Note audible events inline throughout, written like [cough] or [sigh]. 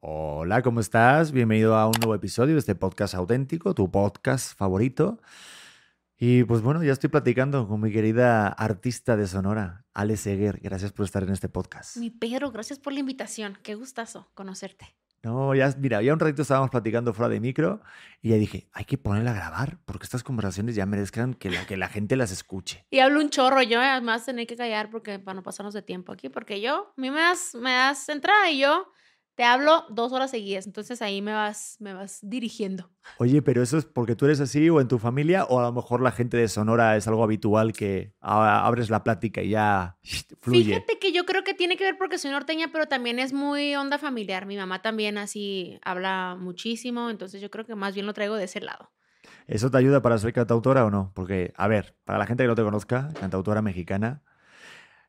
Hola, ¿cómo estás? Bienvenido a un nuevo episodio de este podcast auténtico, tu podcast favorito. Y pues bueno, ya estoy platicando con mi querida artista de Sonora, Ale Seguer. Gracias por estar en este podcast. Mi Pedro, gracias por la invitación. Qué gustazo conocerte. No, ya, mira, ya un ratito estábamos platicando fuera de micro y ya dije, hay que ponerla a grabar porque estas conversaciones ya merezcan que la, que la gente las escuche. Y hablo un chorro, yo además tenía que callar porque para no pasarnos de tiempo aquí, porque yo, a mí me das, me das entrada y yo te hablo dos horas seguidas, entonces ahí me vas, me vas dirigiendo. [laughs] Oye, pero eso es porque tú eres así o en tu familia o a lo mejor la gente de Sonora es algo habitual que abres la plática y ya fluye. Fíjate que yo creo que tiene que ver porque soy norteña, pero también es muy onda familiar. Mi mamá también así habla muchísimo, entonces yo creo que más bien lo traigo de ese lado. ¿Eso te ayuda para ser cantautora o no? Porque, a ver, para la gente que no te conozca, cantautora mexicana,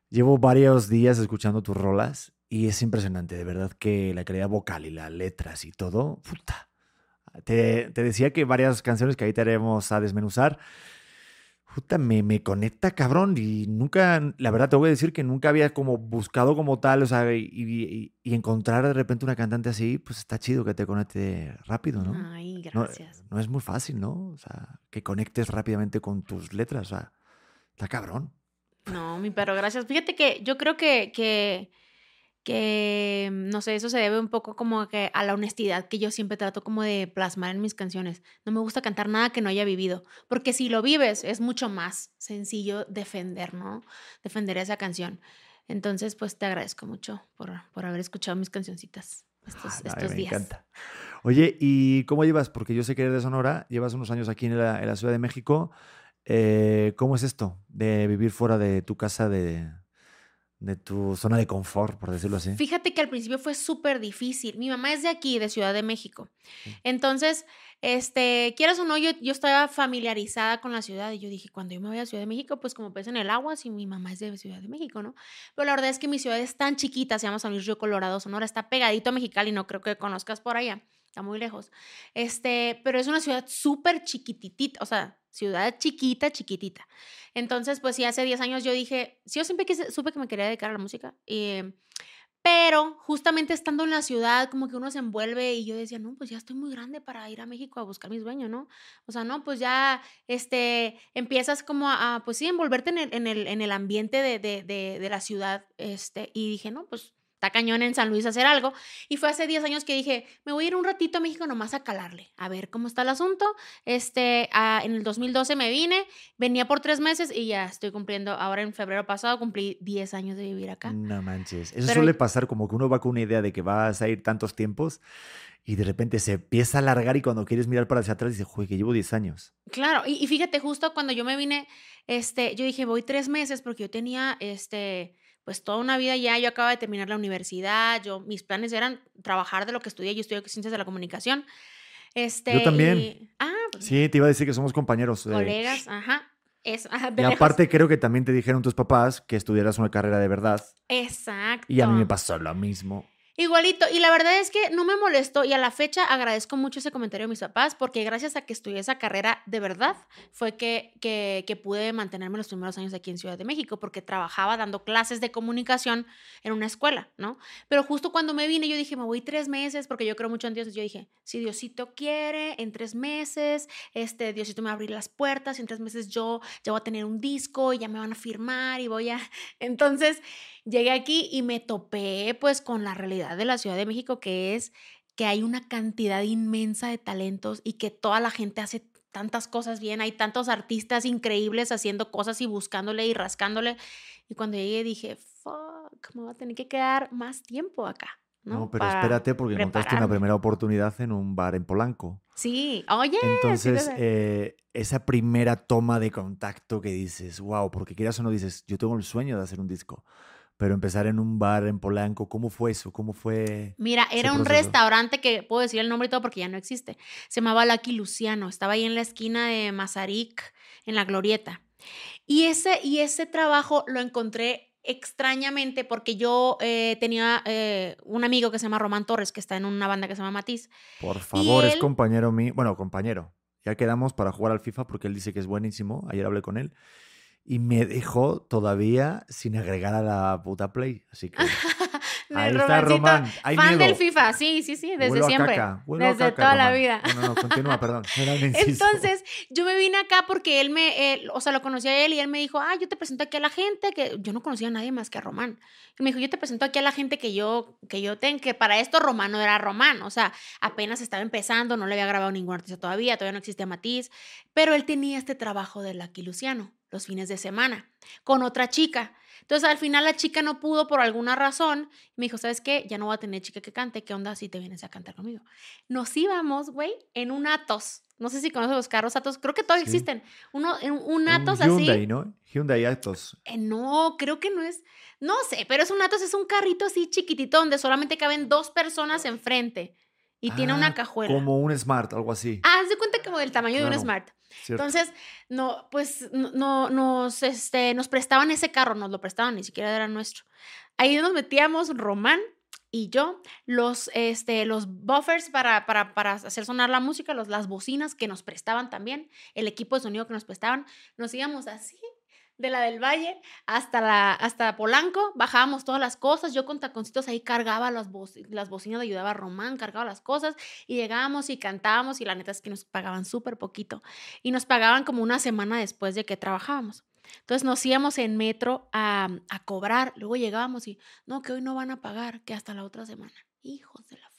llevo varios días escuchando tus rolas y es impresionante, de verdad, que la calidad vocal y las letras y todo, puta. Te, decía que varias canciones que ahí te haremos a desmenuzar, puta, me, me, conecta cabrón y nunca, la verdad te voy a decir que nunca había como buscado como tal, o sea, y, encontrar de repente una cantante así, pues está chido que te conecte rápido, ¿no? Ay, gracias. No, no es muy fácil, ¿no? O sea, que conectes rápidamente con tus letras, o sea, está cabrón. No, mi perro, gracias. Fíjate que yo creo que, que que, mm, no sé, eso se debe un poco como que a la honestidad que yo siempre trato como de plasmar en mis canciones. No me gusta cantar nada que no haya vivido, porque si lo vives es mucho más sencillo defender, ¿no? Defender esa canción. Entonces, pues te agradezco mucho por, por haber escuchado mis cancioncitas estos, ah, estos días. Me encanta. Oye, ¿y cómo llevas? Porque yo sé que eres de Sonora, llevas unos años aquí en la, en la Ciudad de México. Eh, ¿Cómo es esto de vivir fuera de tu casa de, de tu zona de confort, por decirlo así? Fíjate que al principio fue súper difícil. Mi mamá es de aquí, de Ciudad de México. Entonces, este, quieras o no, yo, yo estaba familiarizada con la ciudad y yo dije, cuando yo me voy a Ciudad de México, pues como pez en el agua, si mi mamá es de Ciudad de México, ¿no? Pero la verdad es que mi ciudad es tan chiquita, se llama San Luis Río Colorado, Sonora, está pegadito a Mexicali, no creo que conozcas por allá, está muy lejos. Este, pero es una ciudad súper chiquititita, o sea, ciudad chiquita, chiquitita. Entonces, pues sí, hace 10 años yo dije, sí, yo siempre supe que me quería dedicar a la música. Eh, pero justamente estando en la ciudad, como que uno se envuelve y yo decía, no, pues ya estoy muy grande para ir a México a buscar mi sueño, ¿no? O sea, no, pues ya este, empiezas como a, pues sí, envolverte en el, en el, en el ambiente de, de, de, de la ciudad. Este, y dije, no, pues está cañón en San Luis hacer algo. Y fue hace 10 años que dije, me voy a ir un ratito a México nomás a calarle, a ver cómo está el asunto. Este, en el 2012 me vine, venía por tres meses y ya estoy cumpliendo, ahora en febrero pasado cumplí 10 años de vivir acá. No manches. Eso suele pasar como que uno va con una idea de que vas a ir tantos tiempos y de repente se empieza a alargar y cuando quieres mirar para hacia atrás dices, joder, que llevo 10 años. Claro, y, y, fíjate, justo cuando yo me vine, este, yo dije, voy tres meses porque yo tenía, este, pues toda una vida ya, yo acababa de terminar la universidad, yo, mis planes eran trabajar de lo que estudié, yo estudié Ciencias de la Comunicación. Este, yo también. ah, pues sí, te iba a decir que somos compañeros. Colegas, ajá. [laughs] y aparte creo que también te dijeron tus papás que estudiaras una carrera de verdad. Exacto. Y a mí me pasó lo mismo. Igualito, y la verdad es que no me molestó y a la fecha agradezco mucho ese comentario de mis papás porque gracias a que estudié esa carrera de verdad fue que, que, que, pude mantenerme los primeros años aquí en Ciudad de México porque trabajaba dando clases de comunicación en una escuela, ¿no? Pero justo cuando me vine yo dije, me voy tres meses porque yo creo mucho en Dios, yo dije, si Diosito quiere, en tres meses, este, Diosito me va a abrir las puertas y en tres meses yo ya voy a tener un disco y ya me van a firmar y voy a... [laughs] Entonces llegué aquí y me topé pues con la realidad de la Ciudad de México, que es que hay una cantidad inmensa de talentos y que toda la gente hace tantas cosas bien, hay tantos artistas increíbles haciendo cosas y buscándole y rascándole. Y cuando llegué dije, fuck, me voy a tener que quedar más tiempo acá. No, pero espérate porque encontraste una primera oportunidad en un bar en Polanco. Sí, oye. Entonces, eh, esa primera toma de contacto que dices, wow, porque quieras o no dices, yo tengo el sueño de hacer un disco pero empezar en un bar en Polanco, ¿cómo fue eso? ¿Cómo fue? Mira, era un restaurante que puedo decir el nombre y todo porque ya no existe. Se llamaba Lucky Luciano, estaba ahí en la esquina de Mazarik, en la Glorieta. Y ese, y ese trabajo lo encontré extrañamente porque yo eh, tenía eh, un amigo que se llama Román Torres, que está en una banda que se llama Matiz. Por favor, es compañero mío, bueno, compañero. Ya quedamos para jugar al FIFA porque él dice que es buenísimo. Ayer hablé con él. Y me dejó todavía sin agregar a la puta Play. Así que. [laughs] Ahí está Román. Hay fan miedo. del FIFA, sí, sí, sí, desde Huelo a siempre. caca, desde caca, toda la Román. vida. No, no, no, continúa, perdón. [laughs] Entonces, yo me vine acá porque él me, él- o sea, lo conocí a él y él me dijo, ah, yo te presento aquí a la gente, que yo no conocía a nadie más que a Román. Y me dijo, yo te presento aquí a la gente que yo, que yo tengo, que para esto Román no era Román, o sea, apenas estaba empezando, no le había grabado ningún artista todavía, todavía no existía Matiz, pero él tenía este trabajo de Lucky Luciano los fines de semana con otra chica. Entonces, al final la chica no pudo por alguna razón. Me dijo, ¿sabes qué? Ya no voy a tener chica que cante. ¿Qué onda si te vienes a cantar conmigo? Nos íbamos, güey, en un Atos. No sé si conoces los carros Atos. Creo que todavía Sí. existen. Uno, en un Un Atos Hyundai, así. ¿no? Hyundai Atos. Eh, no, creo que no es. No sé, pero es un Atos, es un carrito así chiquitito donde solamente caben dos personas enfrente. Y tiene una Ah, cajuela. Como un Smart, algo así. Ah, haz de cuenta como del tamaño de un Claro. Smart. ¿cierto? Entonces, no, pues no, no- nos, este, nos prestaban ese carro, nos lo prestaban, ni siquiera era nuestro. Ahí nos metíamos Román y yo, los, este, los buffers para, para, para hacer sonar la música, los, las bocinas que nos prestaban también, el equipo de sonido que nos prestaban, nos íbamos así de la del Valle hasta, la, hasta Polanco, bajábamos todas las cosas, yo con taconcitos ahí cargaba las, boci- las bocinas, ayudaba a Román, cargaba las cosas y llegábamos y cantábamos y la neta es que nos pagaban súper poquito y nos pagaban como una semana después de que trabajábamos. Entonces nos íbamos en metro a, a cobrar, luego llegábamos y no, que hoy no van a pagar, que hasta la otra semana. Hijos de la.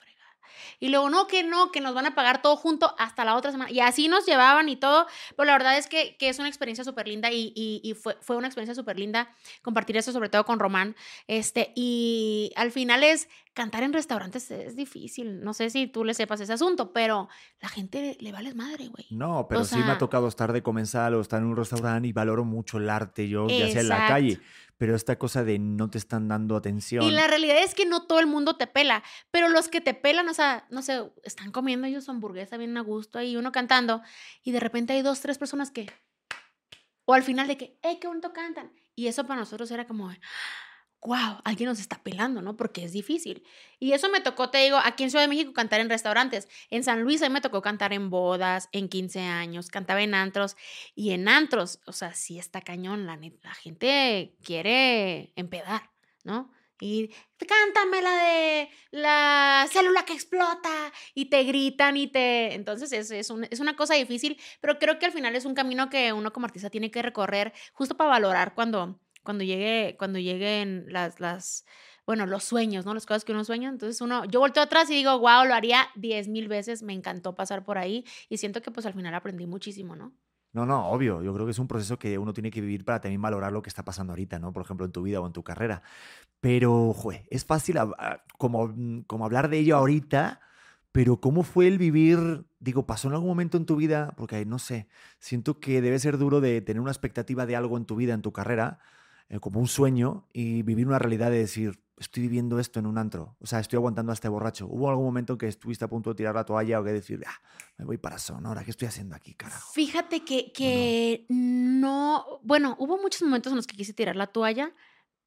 Y luego no, que no, que nos van a pagar todo junto hasta la otra semana. Y así nos llevaban y todo, pero la verdad es que, que es una experiencia súper linda y, y- fue, fue una experiencia súper linda compartir eso, sobre todo con Román. Este, y al final es cantar en restaurantes es difícil. No sé si tú le sepas ese asunto, pero la gente le vale madre, güey. No, pero O sí me ha tocado estar de comensal o estar en un restaurante y valoro mucho el arte, yo, ya sea en la calle. Pero esta cosa de no te están dando atención. Y la realidad es que no todo el mundo te pela, pero los que te pelan, o sea, no sé, están comiendo ellos su hamburguesa bien a gusto ahí, uno cantando, y de repente hay dos, tres personas que, o al final de que, ¡eh, qué bonito cantan! Y eso para nosotros era como, wow, alguien nos está pelando, ¿no? Porque es difícil. Y eso me tocó, te digo, aquí en Ciudad de México cantar en restaurantes. En San Luis a mí me tocó cantar en bodas, en 15 años, cantaba en antros. Y en antros, o sea, sí está cañón, la, la gente quiere empedar, ¿no? Y cántame la de la célula que explota y te gritan y te... Entonces es, es, un- es una cosa difícil, pero creo que al final es un camino que uno como artista tiene que recorrer justo para valorar cuando, cuando, llegue, cuando lleguen las, las, bueno, los sueños, ¿no? Las cosas que uno sueña. Entonces uno, yo volteo atrás y digo, wow, lo haría diez mil veces, me encantó pasar por ahí y siento que pues al final aprendí muchísimo, ¿no? No, no, obvio. Yo creo que es un proceso que uno tiene que vivir para también valorar lo que está pasando ahorita, ¿no? Por ejemplo, en tu vida o en tu carrera. Pero, jue, es fácil ah, como, mm, como hablar de ello ahorita, pero ¿cómo fue el vivir? Digo, ¿pasó en algún momento en tu vida? Porque, no sé, siento que debe ser duro de tener una expectativa de algo en tu vida, en tu carrera, eh, como un sueño, y vivir una realidad de decir, estoy viviendo esto en un antro. O sea, estoy aguantando a este borracho. ¿Hubo algún momento en que estuviste a punto de tirar la toalla o que decir, ah, me voy para Sonora, ¿qué estoy haciendo aquí, carajo? Fíjate que, que no, bueno, hubo muchos momentos en los que quise tirar la toalla,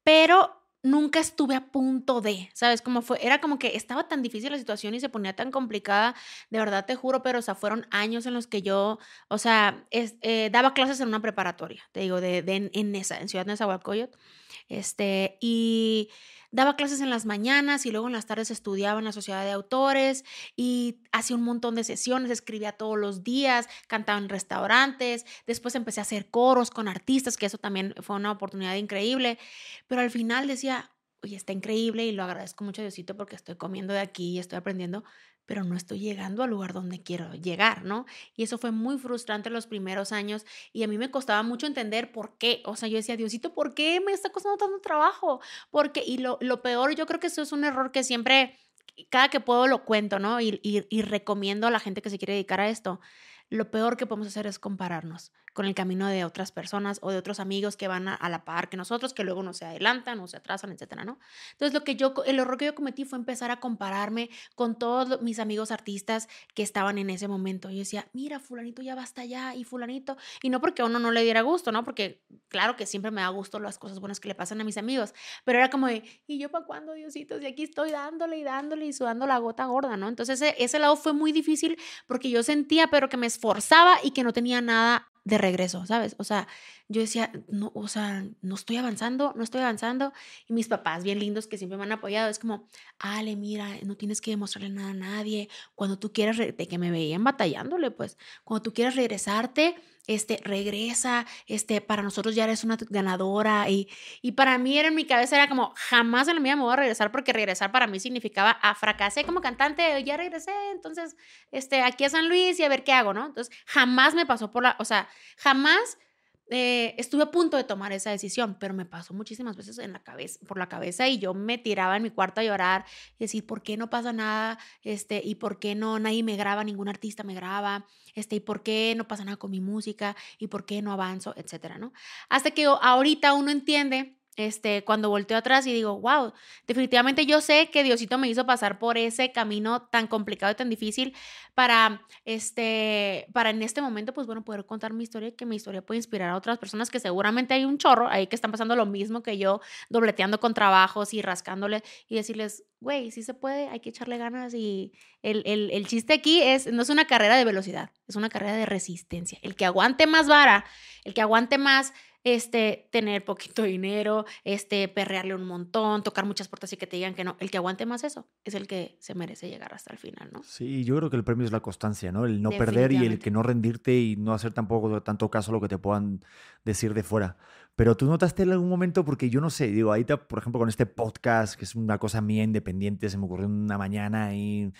pero nunca estuve a punto de, ¿sabes? Cómo fue, era como que estaba tan difícil la situación y se ponía tan complicada, de verdad te juro, pero o sea, fueron años en los que yo, o sea, es- eh, daba clases en una preparatoria, te digo, de, de en, en esa, en Ciudad Nezahualcóyotl, este, y daba clases en las mañanas y luego en las tardes estudiaba en la sociedad de autores y hacía un montón de sesiones, escribía todos los días, cantaba en restaurantes, después empecé a hacer coros con artistas, que eso también fue una oportunidad increíble, pero al final decía, oye, está increíble y lo agradezco mucho a Diosito porque estoy comiendo de aquí y estoy aprendiendo, pero no estoy llegando al lugar donde quiero llegar, ¿no? Y eso fue muy frustrante los primeros años y a mí me costaba mucho entender por qué, o sea, yo decía, Diosito, ¿por qué me está costando tanto trabajo? Porque, y lo, lo peor, yo creo que eso es un error que siempre, cada que puedo lo cuento, ¿no? Y, y, y recomiendo a la gente que se quiere dedicar a esto. Lo peor que podemos hacer es compararnos con el camino de otras personas o de otros amigos que van a, la par que nosotros, que luego no se adelantan o se atrasan, etcétera, ¿no? Entonces, lo que yo, el error que yo cometí fue empezar a compararme con todos mis amigos artistas que estaban en ese momento. Yo decía, mira, fulanito ya va hasta allá y fulanito. Y no porque a uno no le diera gusto, ¿no? Porque claro que siempre me da gusto las cosas buenas que le pasan a mis amigos, pero era como de, ¿y yo para cuándo, Diosito? Y aquí estoy dándole y dándole y sudando la gota gorda, ¿no? Entonces, ese, ese lado fue muy difícil porque yo sentía, pero que me esforzaba y que no tenía nada de regreso, ¿sabes? O sea, yo decía, no, o sea, no estoy avanzando, no estoy avanzando. Y mis papás, bien lindos, que siempre me han apoyado, es como, Ale, mira, no tienes que demostrarle nada a nadie. Cuando tú quieras, de que me veían batallándole, pues, cuando tú quieras regresarte, este, regresa, este, para nosotros ya eres una ganadora. Y, y para mí era en mi cabeza, era como, jamás en la vida me voy a regresar, porque regresar para mí significaba, ah, fracasé como cantante, ya regresé, entonces, este, aquí a San Luis y a ver qué hago, ¿no? Entonces, jamás me pasó por la, o sea, jamás eh, estuve a punto de tomar esa decisión, pero me pasó muchísimas veces en la cabeza, por la cabeza y yo me tiraba en mi cuarto a llorar y decir, ¿por qué no pasa nada? Este, ¿Y por qué no nadie me graba, ningún artista me graba? Este, ¿Y por qué no pasa nada con mi música? ¿Y por qué no avanzo? Etcétera, ¿no? Hasta que ahorita uno entiende este, cuando volteo atrás y digo, wow, definitivamente yo sé que Diosito me hizo pasar por ese camino tan complicado y tan difícil para, este, para en este momento, pues bueno, poder contar mi historia y que mi historia puede inspirar a otras personas que seguramente hay un chorro ahí que están pasando lo mismo que yo, dobleteando con trabajos y rascándole y decirles, güey, sí se puede, hay que echarle ganas y el, el, el chiste aquí es, no es una carrera de velocidad, es una carrera de resistencia. El que aguante más vara, el que aguante más este, tener poquito [laughs] dinero, este, perrearle un montón, tocar muchas puertas y que te digan que no. El que aguante más eso es el que se merece llegar hasta el final, ¿no? Sí, yo creo que el premio es la constancia, ¿no? El no perder y el que no rendirte y no hacer tampoco tanto caso a lo que te puedan decir de fuera. Pero tú notaste en algún momento, porque yo no sé, digo, ahorita, por ejemplo, con este podcast, que es una cosa mía independiente, se me ocurrió una mañana ahí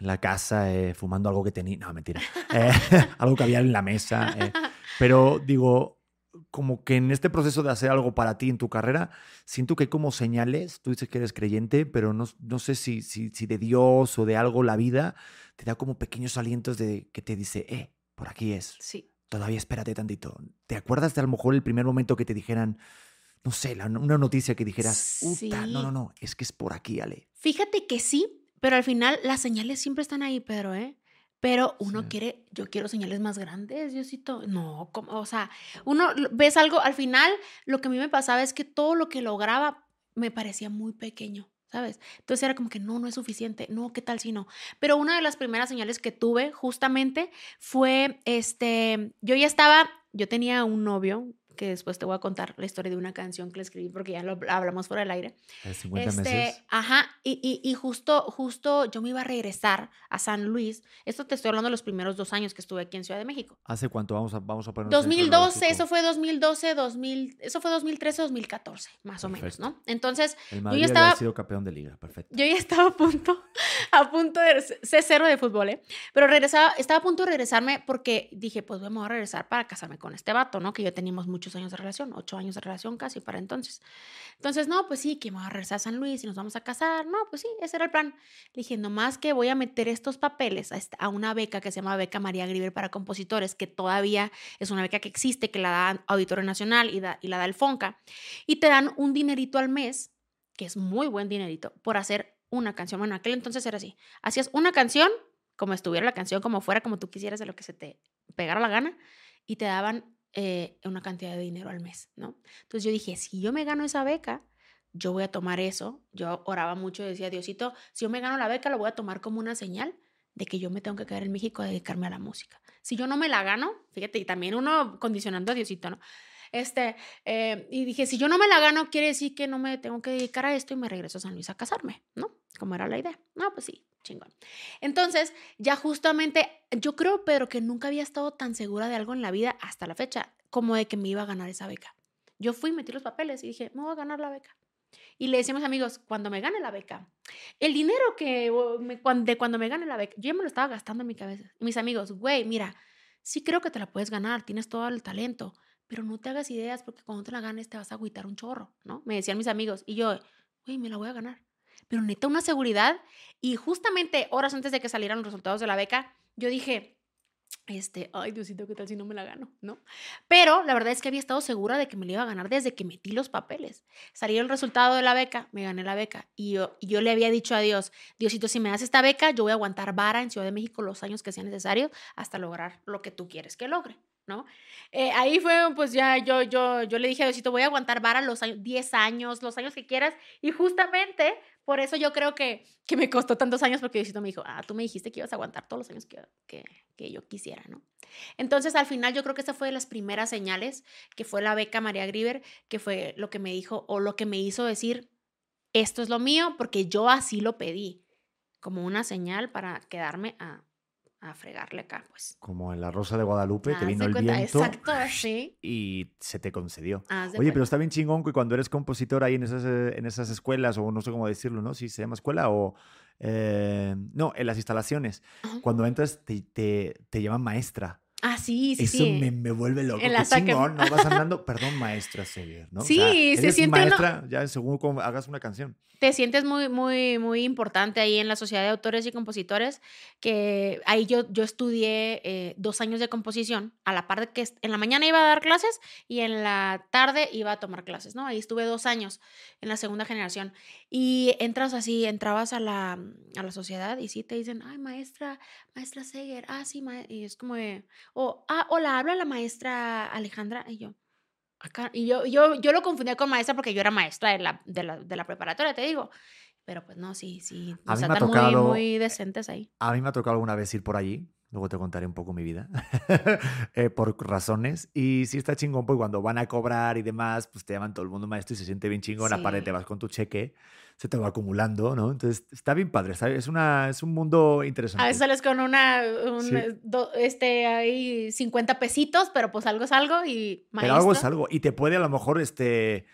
en la casa eh, fumando algo que tenía, no, mentira, eh, [laughs] algo que había en la mesa. Eh. Pero digo, como que en este proceso de hacer algo para ti en tu carrera, siento que hay como señales, tú dices que eres creyente, pero no, no sé si, si, si, de Dios o de algo la vida te da como pequeños alientos de que te dice, eh, por aquí es. Sí. Todavía espérate tantito. ¿Te acuerdas de a lo mejor el primer momento que te dijeran, no sé, una noticia que dijeras, sí. no, no, no, es que es por aquí, Ale? Fíjate que sí, pero al final las señales siempre están ahí, Pedro, ¿eh? Pero uno quiere, yo quiero señales más grandes, Diosito. No, como, o sea, uno ves algo, al final lo que a mí me pasaba es que todo lo que lograba me parecía muy pequeño, ¿sabes? Entonces era como que no, no es suficiente, no, ¿qué tal si no? Pero una de las primeras señales que tuve justamente fue, este, yo ya estaba, yo tenía un novio, que después te voy a contar la historia de una canción que le escribí porque ya lo hablamos fuera del aire. este, Ajá, y, y, justo, justo yo me iba a regresar a San Luis. Esto te estoy hablando de los primeros dos años que estuve aquí en Ciudad de México. ¿Hace cuánto? Vamos a, vamos a poner 2012, eso fue 2012, 2000, eso fue 2013, 2014, más o menos, ¿no? Entonces, El Madrid yo ya estaba... Había sido campeón de liga, perfecto. Yo ya estaba a punto, [laughs] a punto de ser cero de fútbol, ¿eh? Pero regresaba, estaba a punto de regresarme porque dije, pues vamos a regresar para casarme con este vato, ¿no? Que yo teníamos muchos años de relación, ocho años de relación casi para entonces. Entonces, no, pues sí, que me voy a regresar a San Luis y nos vamos a casar. No, pues sí, ese era el plan. Le dije, nomás que voy a meter estos papeles a, una beca que se llama Beca María Griver para compositores, que todavía es una beca que existe, que la da Auditorio Nacional y, y la da el FONCA. Y te dan un dinerito al mes, que es muy buen dinerito, por hacer una canción. Bueno, aquel entonces era así. Hacías una canción, como estuviera la canción, como fuera, como tú quisieras, de lo que se te pegara la gana, y te daban eh, una cantidad de dinero al mes, ¿no? Entonces yo dije, si yo me gano esa beca, yo voy a tomar eso. Yo oraba mucho y decía, Diosito, si yo me gano la beca, lo voy a tomar como una señal de que yo me tengo que quedar en México a dedicarme a la música. Si yo no me la gano, fíjate, y también uno condicionando a Diosito, ¿no? Este, eh, y dije, si yo no me la gano, quiere decir que no me tengo que dedicar a esto y me regreso a San Luis a casarme, ¿no? Como era la idea. No, pues sí, chingón. Entonces, ya justamente, yo creo, Pedro, que nunca había estado tan segura de algo en la vida hasta la fecha, como de que me iba a ganar esa beca. Yo fui, metí los papeles y dije, me voy a ganar la beca. Y le decíamos amigos, cuando me gane la beca, el dinero que de cuando me gane la beca, yo ya me lo estaba gastando en mi cabeza. Y mis amigos, güey, mira, sí creo que te la puedes ganar, tienes todo el talento, pero no te hagas ideas porque cuando te la ganes te vas a agüitar un chorro, ¿no? Me decían mis amigos. Y yo, güey, me la voy a ganar. Pero neta, una seguridad. Y justamente horas antes de que salieran los resultados de la beca, yo dije, este, ay Diosito, ¿qué tal si no me la gano? ¿No? Pero la verdad es que había estado segura de que me la iba a ganar desde que metí los papeles. Salió el resultado de la beca, me gané la beca. Y yo, y yo le había dicho a Dios, Diosito, si me das esta beca, yo voy a aguantar vara en Ciudad de México los años que sea necesario hasta lograr lo que tú quieres que logre. ¿No? Eh, ahí fue, pues ya yo, yo, yo le dije a Diosito, voy a aguantar vara los años, 10 años, los años que quieras. Y justamente por eso yo creo que, que me costó tantos años, porque Diosito me dijo, ah, tú me dijiste que ibas a aguantar todos los años que, que, que yo quisiera, ¿no? Entonces, al final, yo creo que esa fue de las primeras señales, que fue la beca María Grieber, que fue lo que me dijo o lo que me hizo decir, esto es lo mío, porque yo así lo pedí, como una señal para quedarme a, a fregarle acá, pues. Como en la Rosa de Guadalupe, te Haz vino el cuenta, viento Exacto, sí. y se te concedió. De Oye, pero está bien chingón que cuando eres compositor ahí en esas, eh, en esas escuelas, o no sé cómo decirlo, ¿no? Si se llama escuela o... eh, no, en las instalaciones. Cuando entras te, te, te llaman maestra. Ah, sí, sí, Eso sí. me, me vuelve loco. En la chingón, ¿no? Vas andando, [laughs] perdón, maestra Seger, ¿no? O Sí, sea, se siente uno- maestra ya según cómo hagas una canción. te sientes muy, muy, muy importante ahí en la Sociedad de Autores y Compositores, que ahí yo, yo estudié eh, dos años de composición, a la par de que en la mañana iba a dar clases y en la tarde iba a tomar clases, ¿no? Ahí estuve dos años en la segunda generación. Y entras así, entrabas a la, a la sociedad y sí te dicen, ay, maestra, maestra Seger, ah, sí, ma-", y es como de, o, ah, hola, habla la maestra Alejandra, y yo, acá, y yo, yo, yo lo confundía con maestra porque yo era maestra de la, de la, de la preparatoria, te digo. Pero pues no, sí, sí. A mí me ha tocado- muy, muy decentes ahí. A mí me ha tocado alguna vez ir por allí, luego te contaré un poco mi vida, [laughs] eh, por razones. Y sí está chingón, pues cuando van a cobrar y demás, pues te llaman todo el mundo maestro y se siente bien chingón. Aparte Sí. te vas con tu cheque, se te va acumulando, ¿no? Entonces está bien padre, está- es, una, es un mundo interesante. A veces sales con una, un, Sí. eh, do- este, ahí 50 pesitos, pero pues algo es algo y Pero maestro. algo es algo. Y te puede a lo mejor este,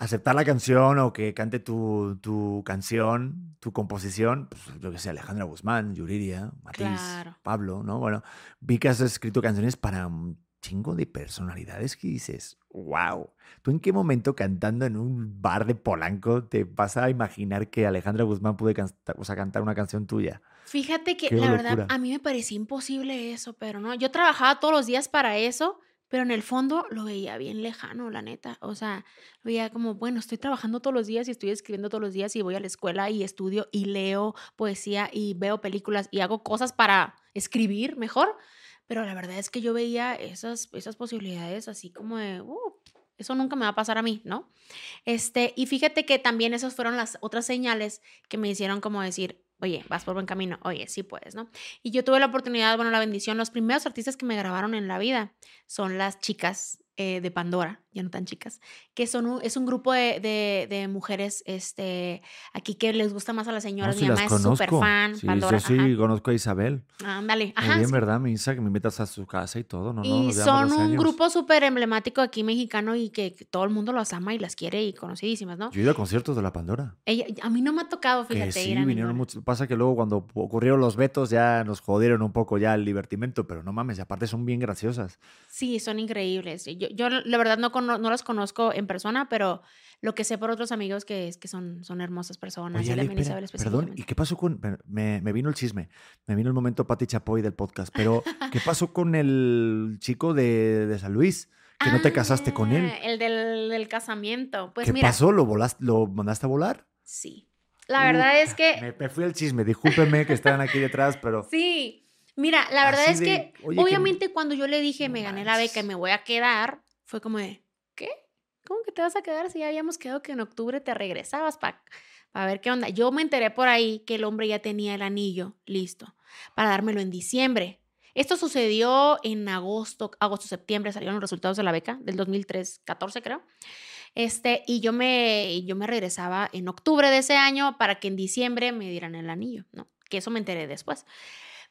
aceptar la canción o que cante tu, tu canción, tu composición, pues, yo que sé, Alejandra Guzmán, Yuridia, Matiz, Claro. Pablo, ¿no? Bueno, vi que has escrito canciones para un chingo de personalidades que dices, wow, ¿tú en qué momento cantando en un bar de Polanco te vas a imaginar que Alejandra Guzmán puede canta- o sea, cantar una canción tuya? Fíjate que Qué la locura. verdad a mí me parecía imposible eso, pero no, yo trabajaba todos los días para eso, pero en el fondo lo veía bien lejano, la neta. O sea, veía como, bueno, estoy trabajando todos los días y estoy escribiendo todos los días y voy a la escuela y estudio y leo poesía y veo películas y hago cosas para escribir mejor, pero la verdad es que yo veía esas, esas posibilidades así como de, "Uh, eso nunca me va a pasar a mí, ¿no? Este, y fíjate que también esas fueron las otras señales que me hicieron como decir, oye, vas por buen camino, oye, sí puedes, ¿no? Y yo tuve la oportunidad, bueno, la bendición, los primeros artistas que me grabaron en la vida son las chicas eh, de Pandora, ya no tan chicas, que son un, es un grupo de, de, de mujeres este, aquí que les gusta más a las No, señoras. sí Mi mamá las es súper fan, Sí, Pandora. yo sí ajá. conozco a Isabel. Ándale, Muy ajá. bien, sí. ¿verdad, Misa? Que me invitas a su casa y todo, ¿no? no Y son 12 un años. grupo súper emblemático aquí mexicano y que, que todo el mundo los ama y las quiere y conocidísimas, ¿no? Yo he ido a conciertos de la Pandora. Ella, a mí no me ha tocado, Que fíjate, sí, ir a vinieron muchos. Pasa que luego cuando ocurrieron los vetos ya nos jodieron un poco ya el divertimento, pero no mames, y aparte son bien graciosas. Sí, son increíbles. Yo, yo la verdad no, no las conozco en persona, pero lo que sé por otros amigos que es que son, son hermosas personas. Oye, y Ale, también espera, Isabel perdón, ¿y qué pasó con...? Me, me vino el chisme, me vino el momento Pati Chapoy del podcast, pero ¿qué [laughs] pasó con el chico de, de San Luis? Que no te casaste con él. Ah, El del, del casamiento. Pues ¿Qué mira, pasó? ¿Lo, volaste, ¿Lo mandaste a volar? sí. La verdad es que Me, me fui al chisme, discúlpenme que están aquí detrás, pero... sí. Mira, la verdad Así es de, que obviamente cuando yo le dije No me gané la beca y me voy a quedar, fue como de, ¿qué? ¿Cómo que te vas a quedar si ya habíamos quedado que en octubre te regresabas para ver qué onda? Yo me enteré por ahí que el hombre ya tenía el anillo listo para dármelo en diciembre. Esto sucedió en agosto, agosto, septiembre, salieron los resultados de la beca del 2003, 14 creo. Este, y yo me, yo me regresaba en octubre de ese año para que en diciembre me dieran el anillo, ¿no? Que eso me enteré después.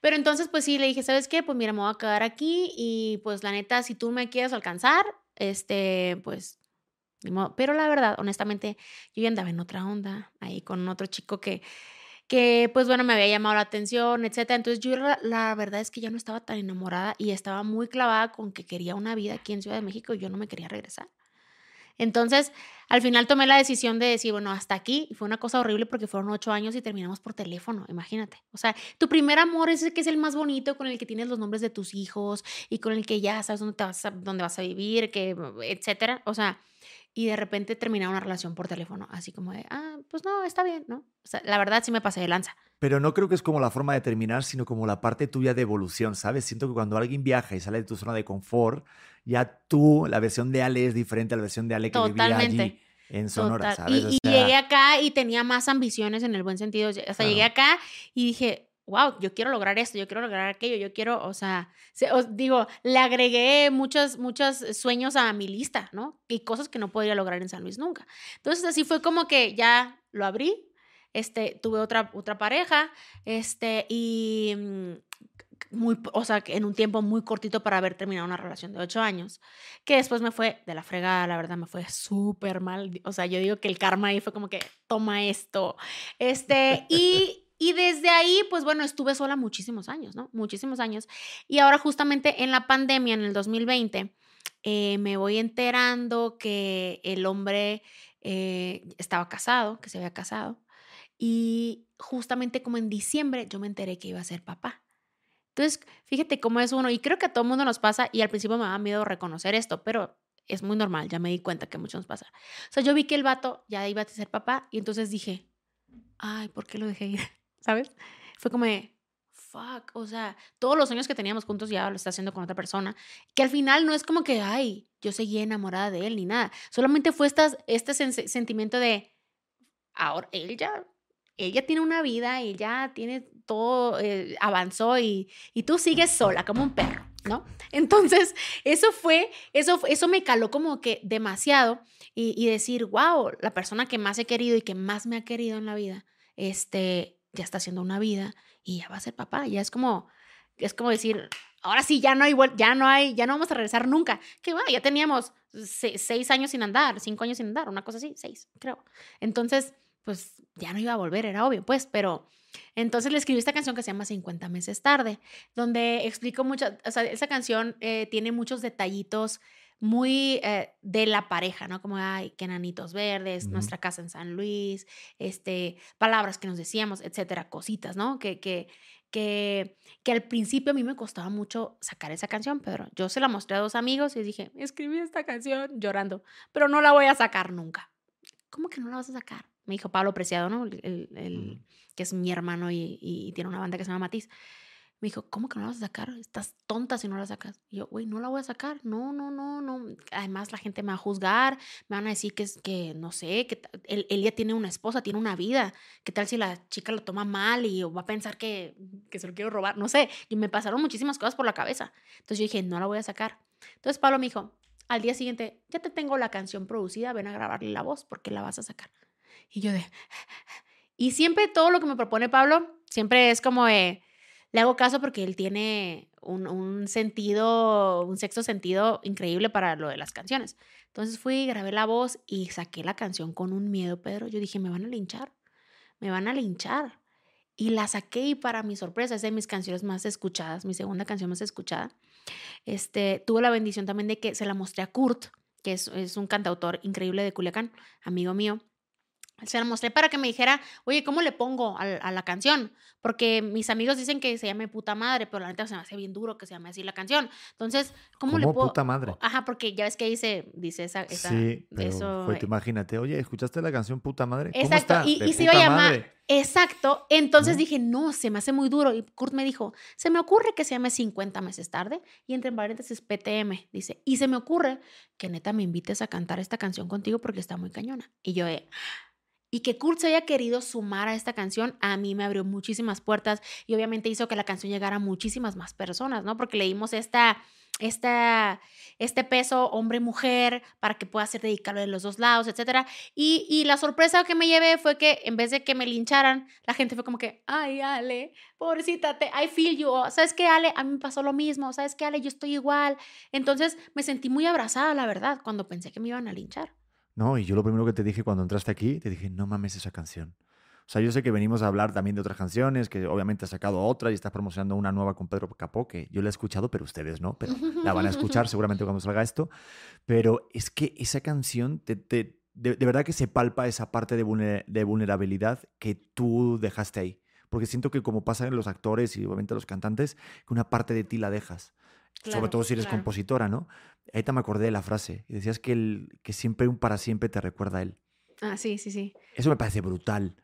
Pero entonces, pues sí, le dije, ¿sabes qué? Pues mira, me voy a quedar aquí y pues la neta, si tú me quieres alcanzar, este, pues. Pero la verdad, honestamente, yo ya andaba en otra onda, ahí con otro chico que, que pues bueno, me había llamado la atención, etcétera. Entonces yo la, la verdad es que ya no estaba tan enamorada y estaba muy clavada con que quería una vida aquí en Ciudad de México y yo no me quería regresar. Entonces, al final tomé la decisión de decir, bueno, hasta aquí. Y fue una cosa horrible porque fueron ocho años y terminamos por teléfono, imagínate. O sea, tu primer amor es el que es el más bonito, con el que tienes los nombres de tus hijos y con el que ya sabes dónde, te vas, a, dónde vas a vivir, que, etcétera. O sea, y de repente terminar una relación por teléfono, así como de, ah, pues no, está bien, ¿no? La verdad sí me pasé de lanza. Pero no creo que es como la forma de terminar, sino como la parte tuya de evolución, ¿sabes? Siento que cuando alguien viaja y sale de tu zona de confort, ya tú, la versión de Ale es diferente a la versión de Ale que vivía allí en Sonora, ¿sabes? Y, llegué acá y tenía más ambiciones en el buen sentido. O sea, llegué acá y dije, wow, yo quiero lograr esto, yo quiero lograr aquello, yo quiero, o sea, os digo, le agregué muchos, muchos sueños a mi lista, ¿no? Y cosas que no podría lograr en San Luis nunca. Entonces así fue como que ya lo abrí, este, tuve otra, otra pareja, este, y mm, muy, o sea, en un tiempo muy cortito para haber terminado una relación de ocho años, que después me fue de la fregada, la verdad, me fue súper mal. O sea, yo digo que el karma ahí fue como que, toma esto. Este, y, [laughs] y desde ahí, pues bueno, estuve sola muchísimos años, ¿no? Muchísimos años. Y ahora justamente en la pandemia, en el 2020, eh, me voy enterando que el hombre eh, estaba casado, que se había casado. Y justamente como en diciembre, yo me enteré que iba a ser papá. Entonces, fíjate cómo es uno, y creo que a todo mundo nos pasa, y al principio me da miedo reconocer esto, pero es muy normal, ya me di cuenta que a muchos nos pasa. O sea, yo vi que el vato ya iba a ser papá, y entonces dije, ay, ¿por qué lo dejé ir? [laughs] ¿Sabes? Fue como de, fuck, o sea, todos los años que teníamos juntos ya lo está haciendo con otra persona, que al final no es como que, ay, yo seguía enamorada de él ni nada, solamente fue este sentimiento de, ahora, él ya, ella tiene una vida, ella tiene todo eh, avanzó y, y tú sigues sola como un perro, ¿no? [laughs] Entonces, eso fue, eso, eso me caló como que demasiado y, y, decir, wow, la persona que más he querido y que más me ha querido en la vida, este, ya está haciendo una vida y ya va a ser papá, ya es como, es como decir, ahora sí, ya no hay, ya no hay, ya no vamos a regresar nunca. Que bueno, ya teníamos seis años sin andar, cinco años sin andar, una cosa así, seis, creo. Entonces, pues ya no iba a volver, era obvio, pues, pero entonces le escribí esta canción que se llama 50 meses tarde, donde explico mucho, o sea, esa canción eh, tiene muchos detallitos muy eh, de la pareja, ¿no? Como, ay, qué nanitos verdes, nuestra casa en San Luis, este, palabras que nos decíamos, etcétera, cositas, ¿no? Que, que, que, que al principio a mí me costaba mucho sacar esa canción, pero yo se la mostré a dos amigos y dije, escribí esta canción llorando, pero no la voy a sacar nunca. ¿Cómo que no la vas a sacar? Me dijo Pablo Preciado, ¿no? El, el, que es mi hermano y, y, tiene una banda que se llama Matiz. Me dijo, ¿cómo que no la vas a sacar? Estás tonta si no la sacas. Y yo, güey, no la voy a sacar. No, no, no, no. Además, la gente me va a juzgar, me van a decir que es que, no sé, que él, él, ya tiene una esposa, tiene una vida. ¿Qué tal si la chica lo toma mal y va a pensar que, que se lo quiero robar? No sé. Y me pasaron muchísimas cosas por la cabeza. Entonces yo dije, no la voy a sacar. Entonces Pablo me dijo, al día siguiente, ya te tengo la canción producida, ven a grabarle la voz porque la vas a sacar. Y yo de... Y siempre todo lo que me propone Pablo, siempre es como le hago caso porque él tiene un, un, sentido, un sexto sentido increíble para lo de las canciones. Entonces fui, grabé la voz y saqué la canción con un miedo, Pedro. Yo dije, me van a linchar, me van a linchar. Y la saqué y para mi sorpresa es de mis canciones más escuchadas, mi segunda canción más escuchada. Este, tuve la bendición también de que se la mostré a Kurt, que es, es un cantautor increíble de Culiacán, amigo mío se la mostré para que me dijera, oye, ¿cómo le pongo a, la canción? Porque mis amigos dicen que se llame puta madre, pero la neta se me hace bien duro que se llame así la canción. Entonces, ¿cómo, le puedo? puta madre? Ajá, porque ya ves que dice, dice esa. esa sí, pero eso, imagínate, oye, ¿escuchaste la canción puta madre? ¿Cómo exacto, está? y, y se iba a llamar. Exacto, entonces dije, no, se me hace muy duro. Y Kurt me dijo, se me ocurre que se llame 50 meses tarde y entre paréntesis PTM, dice, y se me ocurre que neta me invites a cantar esta canción contigo porque está muy cañona. Y yo, eh, y que Kurt se haya querido sumar a esta canción, a mí me abrió muchísimas puertas y obviamente hizo que la canción llegara a muchísimas más personas, ¿no? Porque leímos esta, esta, este peso hombre-mujer para que pueda ser dedicado de los dos lados, etc. Y, la sorpresa que me llevé fue que en vez de que me lincharan, la gente fue como que, ay, Ale, pobrecita, te, I feel you. ¿Sabes qué, Ale? A mí me pasó lo mismo. ¿Sabes qué, Ale? Yo estoy igual. Entonces me sentí muy abrazada, la verdad, cuando pensé que me iban a linchar. No, y yo lo primero que te dije cuando entraste aquí, te dije, no mames esa canción. O sea, yo sé que venimos a hablar también de otras canciones, que obviamente has sacado otra y estás promocionando una nueva con Pedro Capó, que yo la he escuchado, pero ustedes no, pero la van a escuchar [laughs] seguramente cuando salga esto. Pero es que esa canción, te, te, de, de, verdad que se palpa esa parte de, vulner, de vulnerabilidad que tú dejaste ahí. Porque siento que como pasa en los actores y obviamente los cantantes, que una parte de ti la dejas. Claro, Sobre todo si eres claro. compositora, ¿no? Ahorita me acordé de la frase. Y decías que, el, que siempre un para siempre te recuerda a él. Ah, sí, sí, sí. Eso me parece brutal.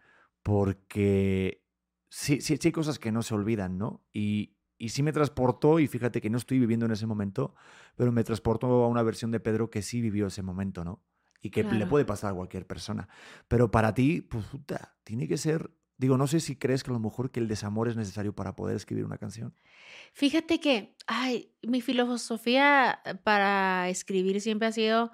Porque sí, sí, sí hay cosas que no se olvidan, ¿no? Y, y sí me transportó, y fíjate que no estoy viviendo en ese momento, pero me transportó a una versión de Pedro que sí vivió ese momento, ¿no? Y que le Claro. puede pasar a cualquier persona. Pero para ti, pues puta, tiene que ser. Digo, no sé si crees que a lo mejor que el desamor es necesario para poder escribir una canción. Fíjate que, ay, mi filosofía eh, para escribir siempre ha sido,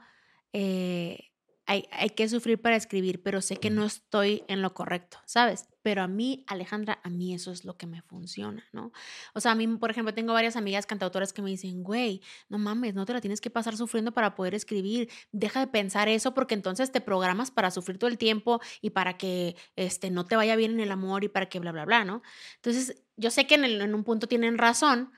eh, hay, hay que sufrir para escribir, pero sé que no estoy en lo correcto, ¿sabes? Pero a mí, Alejandra, a mí eso es lo que me funciona, ¿no? O sea, a mí, por ejemplo, tengo varias amigas cantautoras que me dicen, güey, no mames, no te la tienes que pasar sufriendo para poder escribir, deja de pensar eso porque entonces te programas para sufrir todo el tiempo y para que este, no te vaya bien en el amor y para que bla, bla, bla, ¿no? Entonces, yo sé que en, el- en un punto tienen razón,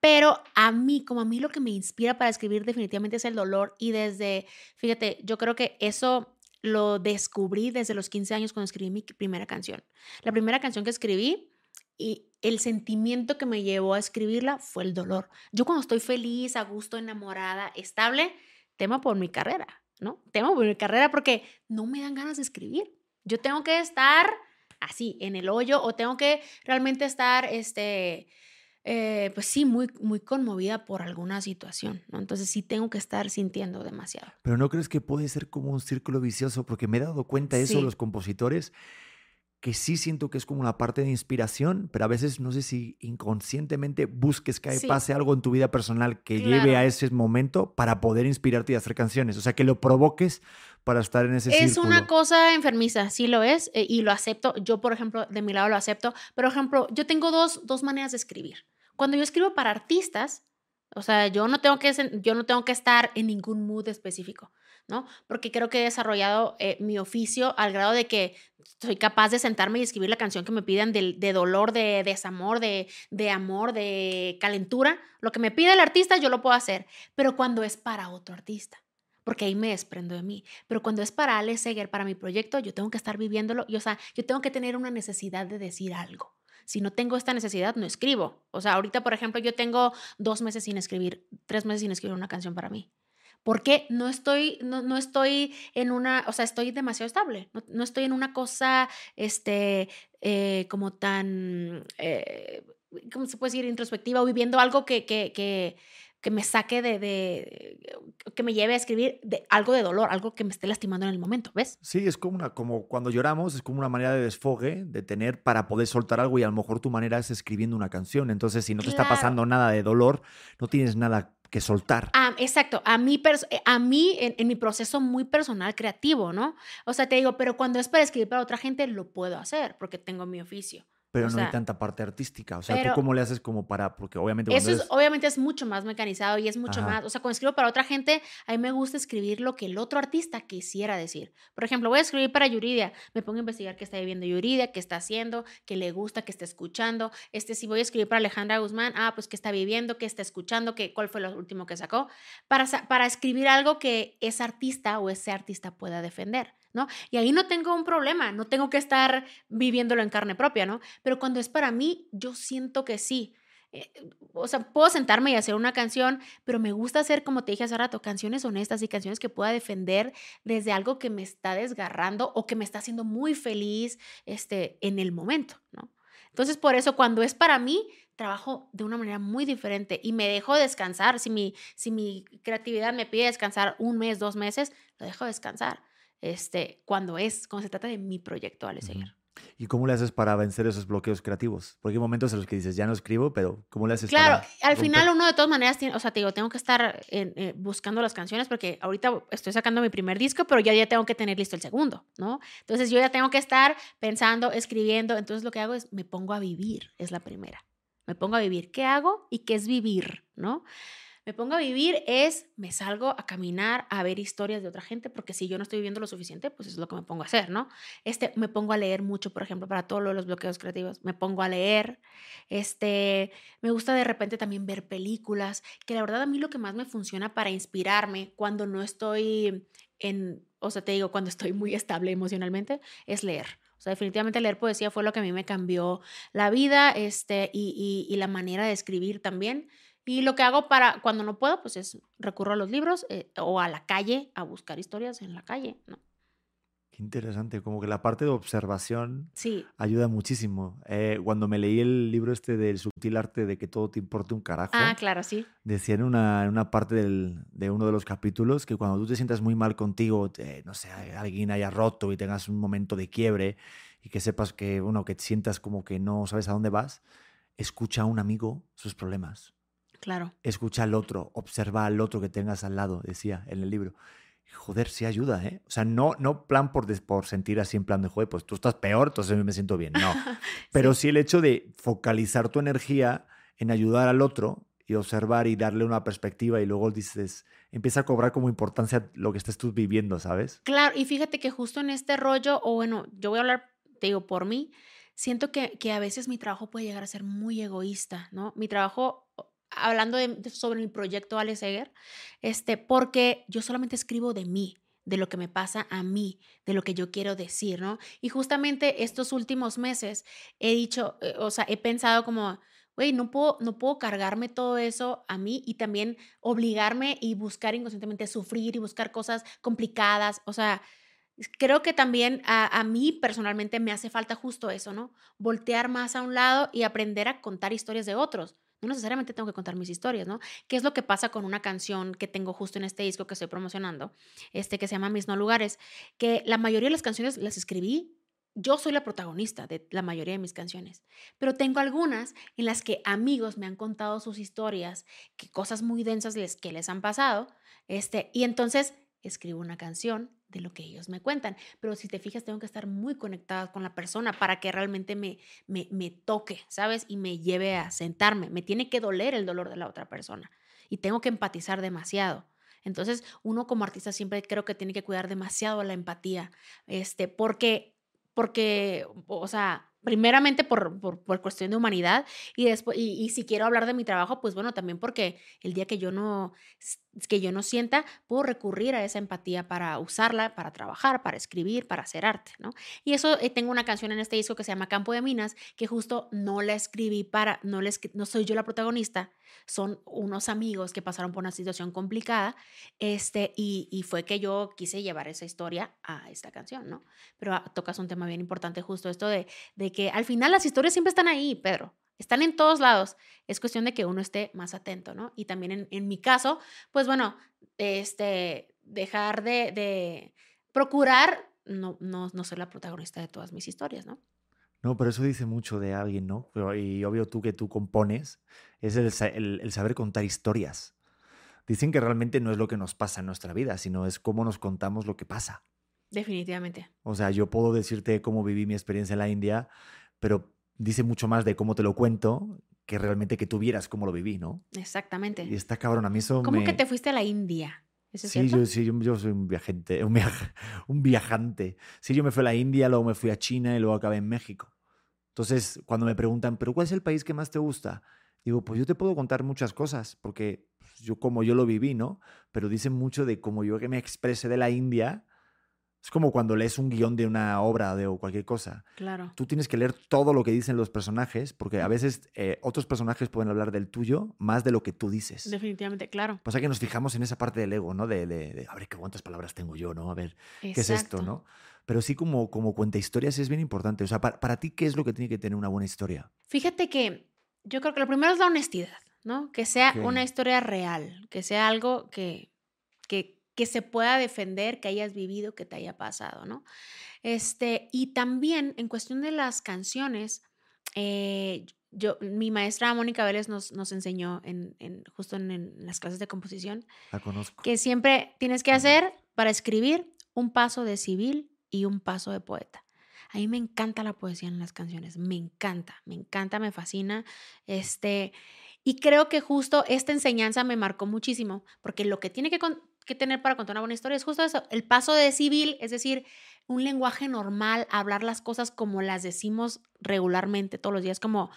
pero a mí, como a mí lo que me inspira para escribir definitivamente es el dolor y desde, fíjate, yo creo que eso lo descubrí desde los 15 años cuando escribí mi primera canción. La primera canción que escribí y el sentimiento que me llevó a escribirla fue el dolor. Yo cuando estoy feliz, a gusto, enamorada, estable, temo por mi carrera, ¿no? Temo por mi carrera porque no me dan ganas de escribir. Yo tengo que estar así, en el hoyo, o tengo que realmente estar, este, eh, pues sí, muy, muy conmovida por alguna situación, ¿no? Entonces sí tengo que estar sintiendo demasiado. Pero ¿no crees que puede ser como un círculo vicioso? Porque me he dado cuenta de eso Sí. los compositores, que sí siento que es como una parte de inspiración, pero a veces no sé si inconscientemente busques que Sí. pase algo en tu vida personal que Claro. lleve a ese momento para poder inspirarte y hacer canciones. O sea, que lo provoques para estar en ese Es círculo. una cosa enfermiza, sí lo es, eh, y lo acepto. Yo, por ejemplo, de mi lado lo acepto. Pero, por ejemplo, yo tengo dos, dos maneras de escribir. Cuando yo escribo para artistas, o sea, yo no tengo que, yo no tengo que estar en ningún mood específico, ¿no? Porque creo que he desarrollado eh, mi oficio al grado de que soy capaz de sentarme y escribir la canción que me pidan de, dolor, de desamor, de, de amor, de calentura. Lo que me pide el artista, yo lo puedo hacer. Pero cuando es para otro artista, porque ahí me desprendo de mí. Pero cuando es para Ale Seger, para mi proyecto, yo tengo que estar viviéndolo. Y, o sea, yo tengo que tener una necesidad de decir algo. Si no tengo esta necesidad, no escribo. O sea, ahorita, por ejemplo, yo tengo dos meses sin escribir, tres meses sin escribir una canción para mí. Porque no estoy, no, no estoy en una, o sea, estoy demasiado estable. No, estoy en una cosa, este, eh, como tan, eh, ¿cómo se puede decir? Introspectiva o viviendo algo que, que, que me saque de, de, que me lleve a escribir de algo de dolor, algo que me esté lastimando en el momento, ¿ves? Sí, es como una, como cuando lloramos, es como una manera de desfogue, de tener para poder soltar algo y a lo mejor tu manera es escribiendo una canción. Entonces, si no te está pasando nada de dolor, no tienes nada que soltar. Ah, exacto, a mí, eh, a mí en, en mi proceso muy personal, creativo, ¿no? O sea, te digo, pero cuando es para escribir para otra gente, lo puedo hacer porque tengo mi oficio. Pero o no hay tanta parte artística. O sea, ¿tú cómo le haces como para...? Porque obviamente Eso es, eres- obviamente es mucho más mecanizado y es mucho Ajá. más, o sea, cuando escribo para otra gente, a mí me gusta escribir lo que el otro artista quisiera decir. Por ejemplo, voy a escribir para Yuridia, me pongo a investigar qué está viviendo Yuridia, qué está haciendo, qué le gusta, qué está escuchando. Este, si voy a escribir para Alejandra Guzmán, ah, pues qué está viviendo, qué está escuchando, qué, cuál fue lo último que sacó, para, para escribir algo que ese artista o ese artista pueda defender. ¿No? Y ahí no tengo un problema, no tengo que estar viviéndolo en carne propia, ¿no? Pero cuando es para mí, yo siento que sí. Eh, o sea, puedo sentarme y hacer una canción, pero me gusta hacer, como te dije hace rato, canciones honestas y canciones que pueda defender desde algo que me está desgarrando o que me está haciendo muy feliz este, en el momento, ¿no? Entonces, por eso, cuando es para mí, trabajo de una manera muy diferente y me dejo descansar. Si mi, si mi creatividad me pide descansar un mes, dos meses, lo dejo descansar. Este, cuando es, cuando se trata de mi proyecto, Ale Ujú. Seger. ¿Y cómo le haces para vencer esos bloqueos creativos? Porque hay momentos en los que dices, ya no escribo, pero ¿cómo le haces Claro, para al final uno de todas maneras tiene, o sea, te digo, tengo que estar en- eh, buscando las canciones porque ahorita estoy sacando mi primer disco, pero ya ya tengo que tener listo el segundo, ¿no? Entonces yo ya tengo que estar pensando, escribiendo, entonces lo que hago es me pongo a vivir, es la primera. Me pongo a vivir. ¿Qué hago? ¿Y qué es vivir, no? Me pongo a vivir es, me salgo a caminar, a ver historias de otra gente, porque si yo no estoy viviendo lo suficiente, pues es lo que me pongo a hacer, ¿no? Este, me pongo a leer mucho, por ejemplo, para todo lo los bloqueos creativos. Me pongo a leer, este, me gusta de repente también ver películas, que la verdad a mí lo que más me funciona para inspirarme cuando no estoy en, o sea, te digo, cuando estoy muy estable emocionalmente, es leer. O sea, definitivamente leer poesía fue lo que a mí me cambió la vida este, y- y la manera de escribir también. Y lo que hago para cuando no puedo, pues es recurro a los libros eh, o a la calle a buscar historias en la calle, ¿no? Qué interesante, como que la parte de observación Sí, ayuda muchísimo. Eh, cuando me leí el libro este del sutil arte de que todo te importe un carajo, ah, claro, sí. decía en una, en una parte del- de uno de los capítulos que cuando tú te sientas muy mal contigo, te- no sé, alguien haya roto y tengas un momento de quiebre y que sepas que, bueno, que te sientas como que no sabes a dónde vas, escucha a un amigo sus problemas. Claro. escucha al otro, observa al otro que tengas al lado, decía en el libro. Joder, sí ayuda, ¿eh? O sea, no, no plan por, por sentir así en plan de, joder, pues tú estás peor, entonces me siento bien. No. [laughs] Pero sí el hecho de focalizar tu energía en ayudar al otro y observar y darle una perspectiva y luego dices, empieza a cobrar como importancia lo que estés tú viviendo, ¿sabes? Claro, y fíjate que justo en este rollo, o bueno, yo voy a hablar, te digo, por mí, siento que, que a veces mi trabajo puede llegar a ser muy egoísta, ¿no? Mi trabajo, hablando sobre mi proyecto Alex Eger, este, porque yo solamente escribo de mí, de lo que me pasa a mí, de lo que yo quiero decir, ¿no? Y justamente estos últimos meses he dicho, eh, o sea, he pensado como, güey, no puedo, no puedo cargarme todo eso a mí y también obligarme y buscar inconscientemente sufrir y buscar cosas complicadas, o sea, creo que también a, a mí personalmente me hace falta justo eso, ¿no? Voltear más a un lado y aprender a contar historias de otros. No necesariamente tengo que contar mis historias, ¿no? ¿Qué es lo que pasa con una canción que tengo justo en este disco que estoy promocionando, este que se llama Mis No Lugares? Que la mayoría de las canciones las escribí. Yo soy la protagonista de la mayoría de mis canciones, pero tengo algunas en las que amigos me han contado sus historias, que cosas muy densas les, que les han pasado, este, y entonces escribo una canción de lo que ellos me cuentan. Pero si te fijas, tengo que estar muy conectada con la persona para que realmente me, me, me toque, ¿sabes? Y me lleve a sentarme. Me tiene que doler el dolor de la otra persona. Y tengo que empatizar demasiado. Entonces, uno como artista siempre creo que tiene que cuidar demasiado la empatía, este, porque, porque, o sea, primeramente por, por, por cuestión de humanidad y después, y, si quiero hablar de mi trabajo, pues bueno, también porque el día que yo no, que yo no sienta, puedo recurrir a esa empatía para usarla, para trabajar, para escribir, para hacer arte, ¿no? Y eso eh, tengo una canción en este disco que se llama Campo de Minas, que justo no la escribí para, no, la no soy yo la protagonista, son unos amigos que pasaron por una situación complicada, este, y, y fue que yo quise llevar esa historia a esta canción, ¿no? Pero ah, tocas un tema bien importante, justo esto de, de que al final las historias siempre están ahí, Pedro. Están en todos lados. Es cuestión de que uno esté más atento, ¿no? Y también en, en mi caso, pues bueno, este, dejar de, de procurar no, no, no ser la protagonista de todas mis historias, ¿no? No, pero eso dice mucho de alguien, ¿no? Y obvio tú que tú compones, es el, el- el saber contar historias. Dicen que realmente no es lo que nos pasa en nuestra vida, sino es cómo nos contamos lo que pasa. Definitivamente. O sea, yo puedo decirte cómo viví mi experiencia en la India, pero dice mucho más de cómo te lo cuento que realmente que tú vieras cómo lo viví, ¿no? Exactamente. Y está cabrón, a mí eso ¿Cómo me... que te fuiste a la India? ¿Eso es Sí, cierto? yo, sí, yo, yo soy un viajante, un, viaja- [laughs] un viajante. Sí, yo me fui a la India, luego me fui a China y luego acabé en México. Entonces, cuando me preguntan, ¿pero cuál es el país que más te gusta? Digo, pues yo te puedo contar muchas cosas, porque pues, yo como yo lo viví, ¿no? Pero dicen mucho de cómo yo que me expresé de la India. Es como cuando lees un guion de una obra de, o cualquier cosa. Claro. Tú tienes que leer todo lo que dicen los personajes, porque a veces eh, otros personajes pueden hablar del tuyo más de lo que tú dices. Definitivamente, claro. Pasa que nos fijamos en esa parte del ego, ¿no? De, de, de, a ver, ¿qué cuántas palabras tengo yo, ¿no? A ver, ¿qué es esto, no? Pero sí como, como cuenta historias es bien importante. O sea, para, para ti, ¿qué es lo que tiene que tener una buena historia? Fíjate que yo creo que lo primero es la honestidad, ¿no? Que sea una historia real, que sea algo que, que, que se pueda defender, que hayas vivido, que te haya pasado, ¿no? Este, y también en cuestión de las canciones, eh, yo, mi maestra Mónica Vélez nos, nos enseñó en, en- justo en, en las clases de composición La conozco. que siempre tienes que hacer para escribir un paso de civil y un paso de poeta. A mí me encanta la poesía en las canciones, me encanta, me encanta, me fascina. Este, y creo que justo esta enseñanza me marcó muchísimo, porque lo que tiene que, con- que tener para contar una buena historia es justo eso, el paso de civil, es decir, un lenguaje normal, hablar las cosas como las decimos regularmente todos los días, como,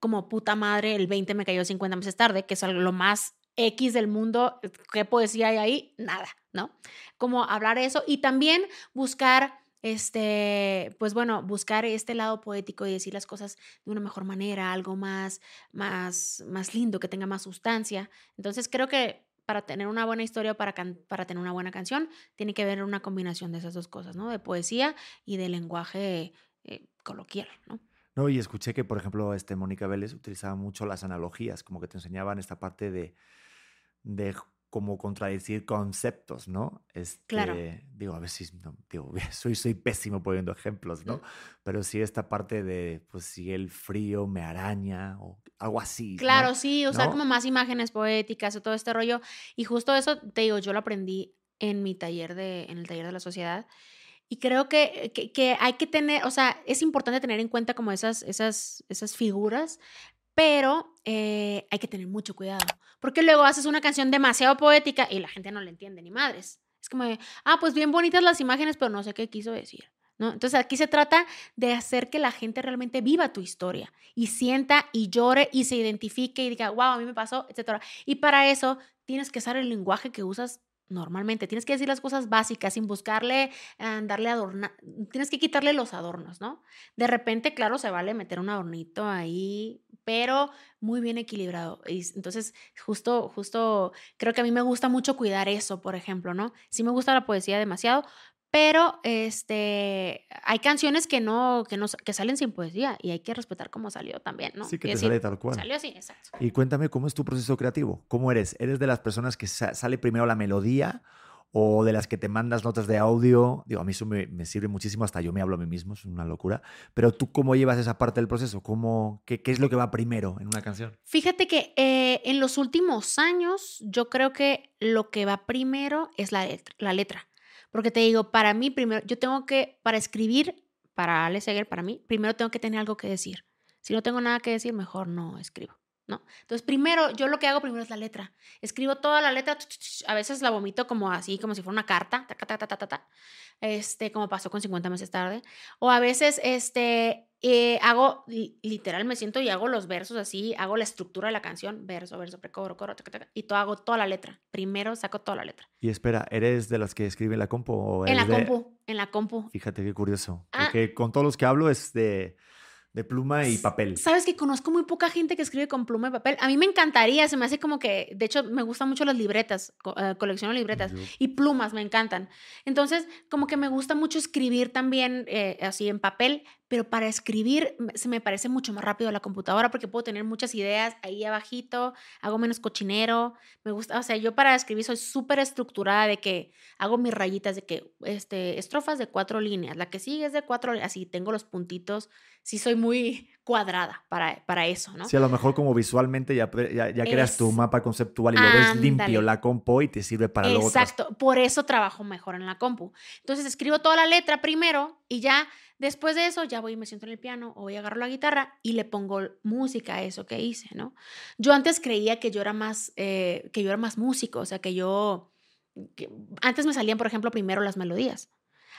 como puta madre, el 20 me cayó 50 meses tarde, que es lo más X del mundo, ¿qué poesía hay ahí? Nada, ¿no? Como hablar eso y también buscar, este, pues bueno, buscar este lado poético y decir las cosas de una mejor manera, algo más, más, más lindo, que tenga más sustancia. Entonces creo que para tener una buena historia o para, para tener una buena canción, tiene que haber una combinación de esas dos cosas, ¿no? De poesía y de lenguaje eh, coloquial, ¿no? No, y escuché que, por ejemplo, este Mónica Vélez utilizaba mucho las analogías, como que te enseñaban esta parte de, de cómo contradecir conceptos, ¿no? Este, claro. Digo, a ver si, digo, [laughs] soy, soy pésimo poniendo ejemplos, ¿no? Pero sí esta parte de, pues si el frío me araña o algo así. Claro, sí, usar como más imágenes poéticas o todo este rollo. Y justo eso, te digo, yo lo aprendí en mi taller de, en el taller de la sociedad. Y creo que, que, hay que tener, o sea, es importante tener en cuenta como esas, esas, esas figuras, pero eh, hay que tener mucho cuidado, porque luego haces una canción demasiado poética y la gente no le entiende ni madres. Es como ah, pues bien bonitas las imágenes, pero no sé qué quiso decir. ¿No? Entonces aquí se trata de hacer que la gente realmente viva tu historia y sienta y llore y se identifique y diga, wow, a mí me pasó, etc. Y para eso tienes que usar el lenguaje que usas normalmente. Tienes que decir las cosas básicas sin buscarle, darle adorno. Tienes que quitarle los adornos, ¿no? De repente, claro, se vale meter un adornito ahí, pero muy bien equilibrado. Y entonces, justo, justo, creo que a mí me gusta mucho cuidar eso, por ejemplo, ¿no? Sí me gusta la poesía demasiado, pero este, hay canciones que no, que no, que salen sin poesía y hay que respetar cómo salió también, ¿no? Sí, que te sale tal cual. Salió así, exacto. Y cuéntame cómo es tu proceso creativo. ¿Cómo eres? ¿Eres de las personas que sale primero la melodía o de las que te mandas notas de audio? Digo, a mí eso me, sirve muchísimo, hasta yo me hablo a mí mismo, es una locura. Pero tú, ¿cómo llevas esa parte del proceso? ¿Cómo, qué, es lo que va primero en una canción? Fíjate que eh, en los últimos años yo creo que lo que va primero es la La letra. Porque te digo, para mí, primero, yo tengo que, para escribir, para Alex Seger, para mí, primero tengo que tener algo que decir. Si no tengo nada que decir, mejor no escribo. ¿No? Entonces, primero, yo lo que hago primero es la letra. Escribo toda la letra, a veces la vomito como así, como si fuera una carta, ta, ta, ta, ta, ta, este, como pasó con 50 meses tarde. O a veces, este, eh, hago, literal, me siento y hago los versos así, hago la estructura de la canción, verso, verso, precoro, coro, y todo, hago toda la letra. Primero saco toda la letra. Y espera, ¿eres de las que escriben la compu? O en la de... compu, en la compu. Fíjate qué curioso. Ah. Porque con todos los que hablo es de de pluma y papel. Sabes que conozco muy poca gente que escribe con pluma y papel. A mí me encantaría, se me hace como que, de hecho, me gustan mucho las libretas, uh, colecciono libretas y plumas, me encantan. Entonces, como que me gusta mucho escribir también eh, así en papel, pero para escribir se me parece mucho más rápido la computadora porque puedo tener muchas ideas ahí abajito, hago menos cochinero, me gusta, o sea, yo para escribir soy súper estructurada de que hago mis rayitas de que, este, estrofas de cuatro líneas, la que sigue es de cuatro, así tengo los puntitos, sí soy muy cuadrada para, para eso, ¿no? Sí, a lo mejor como visualmente ya, ya, creas tu mapa conceptual y lo ves limpio la compu y te sirve para luego. Exacto, por eso trabajo mejor en la compu. Entonces escribo toda la letra primero y ya Después de eso ya voy y me siento en el piano o voy a agarrar la guitarra y le pongo música a eso que hice, ¿no? Yo antes creía que yo era más, eh, que yo era más músico, o sea, que yo, antes me salían, por ejemplo, primero las melodías.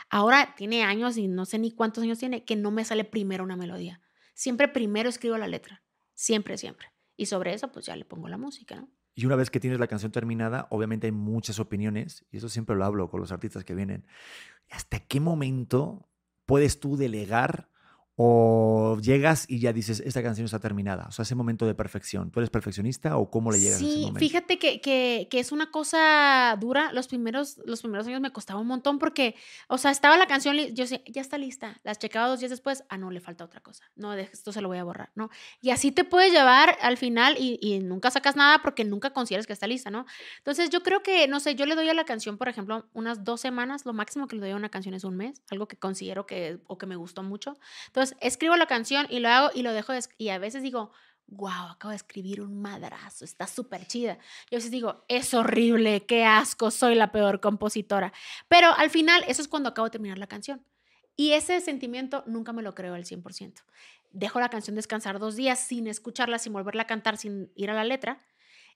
Ahora tiene años y no sé ni cuántos años tiene que no me sale primero una melodía. Siempre primero escribo la letra, siempre, siempre. Y sobre eso pues ya le pongo la música, ¿no? Y una vez que tienes la canción terminada, obviamente hay muchas opiniones, y eso siempre lo hablo con los artistas que vienen. ¿Hasta qué momento puedes tú delegar o llegas y ya dices, esta canción está terminada? O sea, ese momento de perfección. ¿Tú eres perfeccionista o cómo le llegas a ese momento? fíjate que, que, que, es una cosa dura. Los primeros, los primeros años me costaba un montón porque, o sea, estaba la canción, yo sé, ya está lista. Las checaba dos días después, ah, no, le falta otra cosa. No, esto se lo voy a borrar, ¿no? Y así te puedes llevar al final y, y nunca sacas nada porque nunca consideras que está lista, ¿no? Entonces, yo creo que, no sé, yo le doy a la canción, por ejemplo, unas dos semanas. Lo máximo que le doy a una canción es un mes, algo que considero que, o que me gustó mucho. Entonces, escribo la canción y lo hago y lo dejo y a veces digo, wow, acabo de escribir un madrazo, está súper chida. Yo a veces digo, es horrible, qué asco, soy la peor compositora. Pero al final, eso es cuando acabo de terminar la canción. Y ese sentimiento nunca me lo creo al 100%. Dejo la canción descansar dos días sin escucharla, sin volverla a cantar, sin ir a la letra.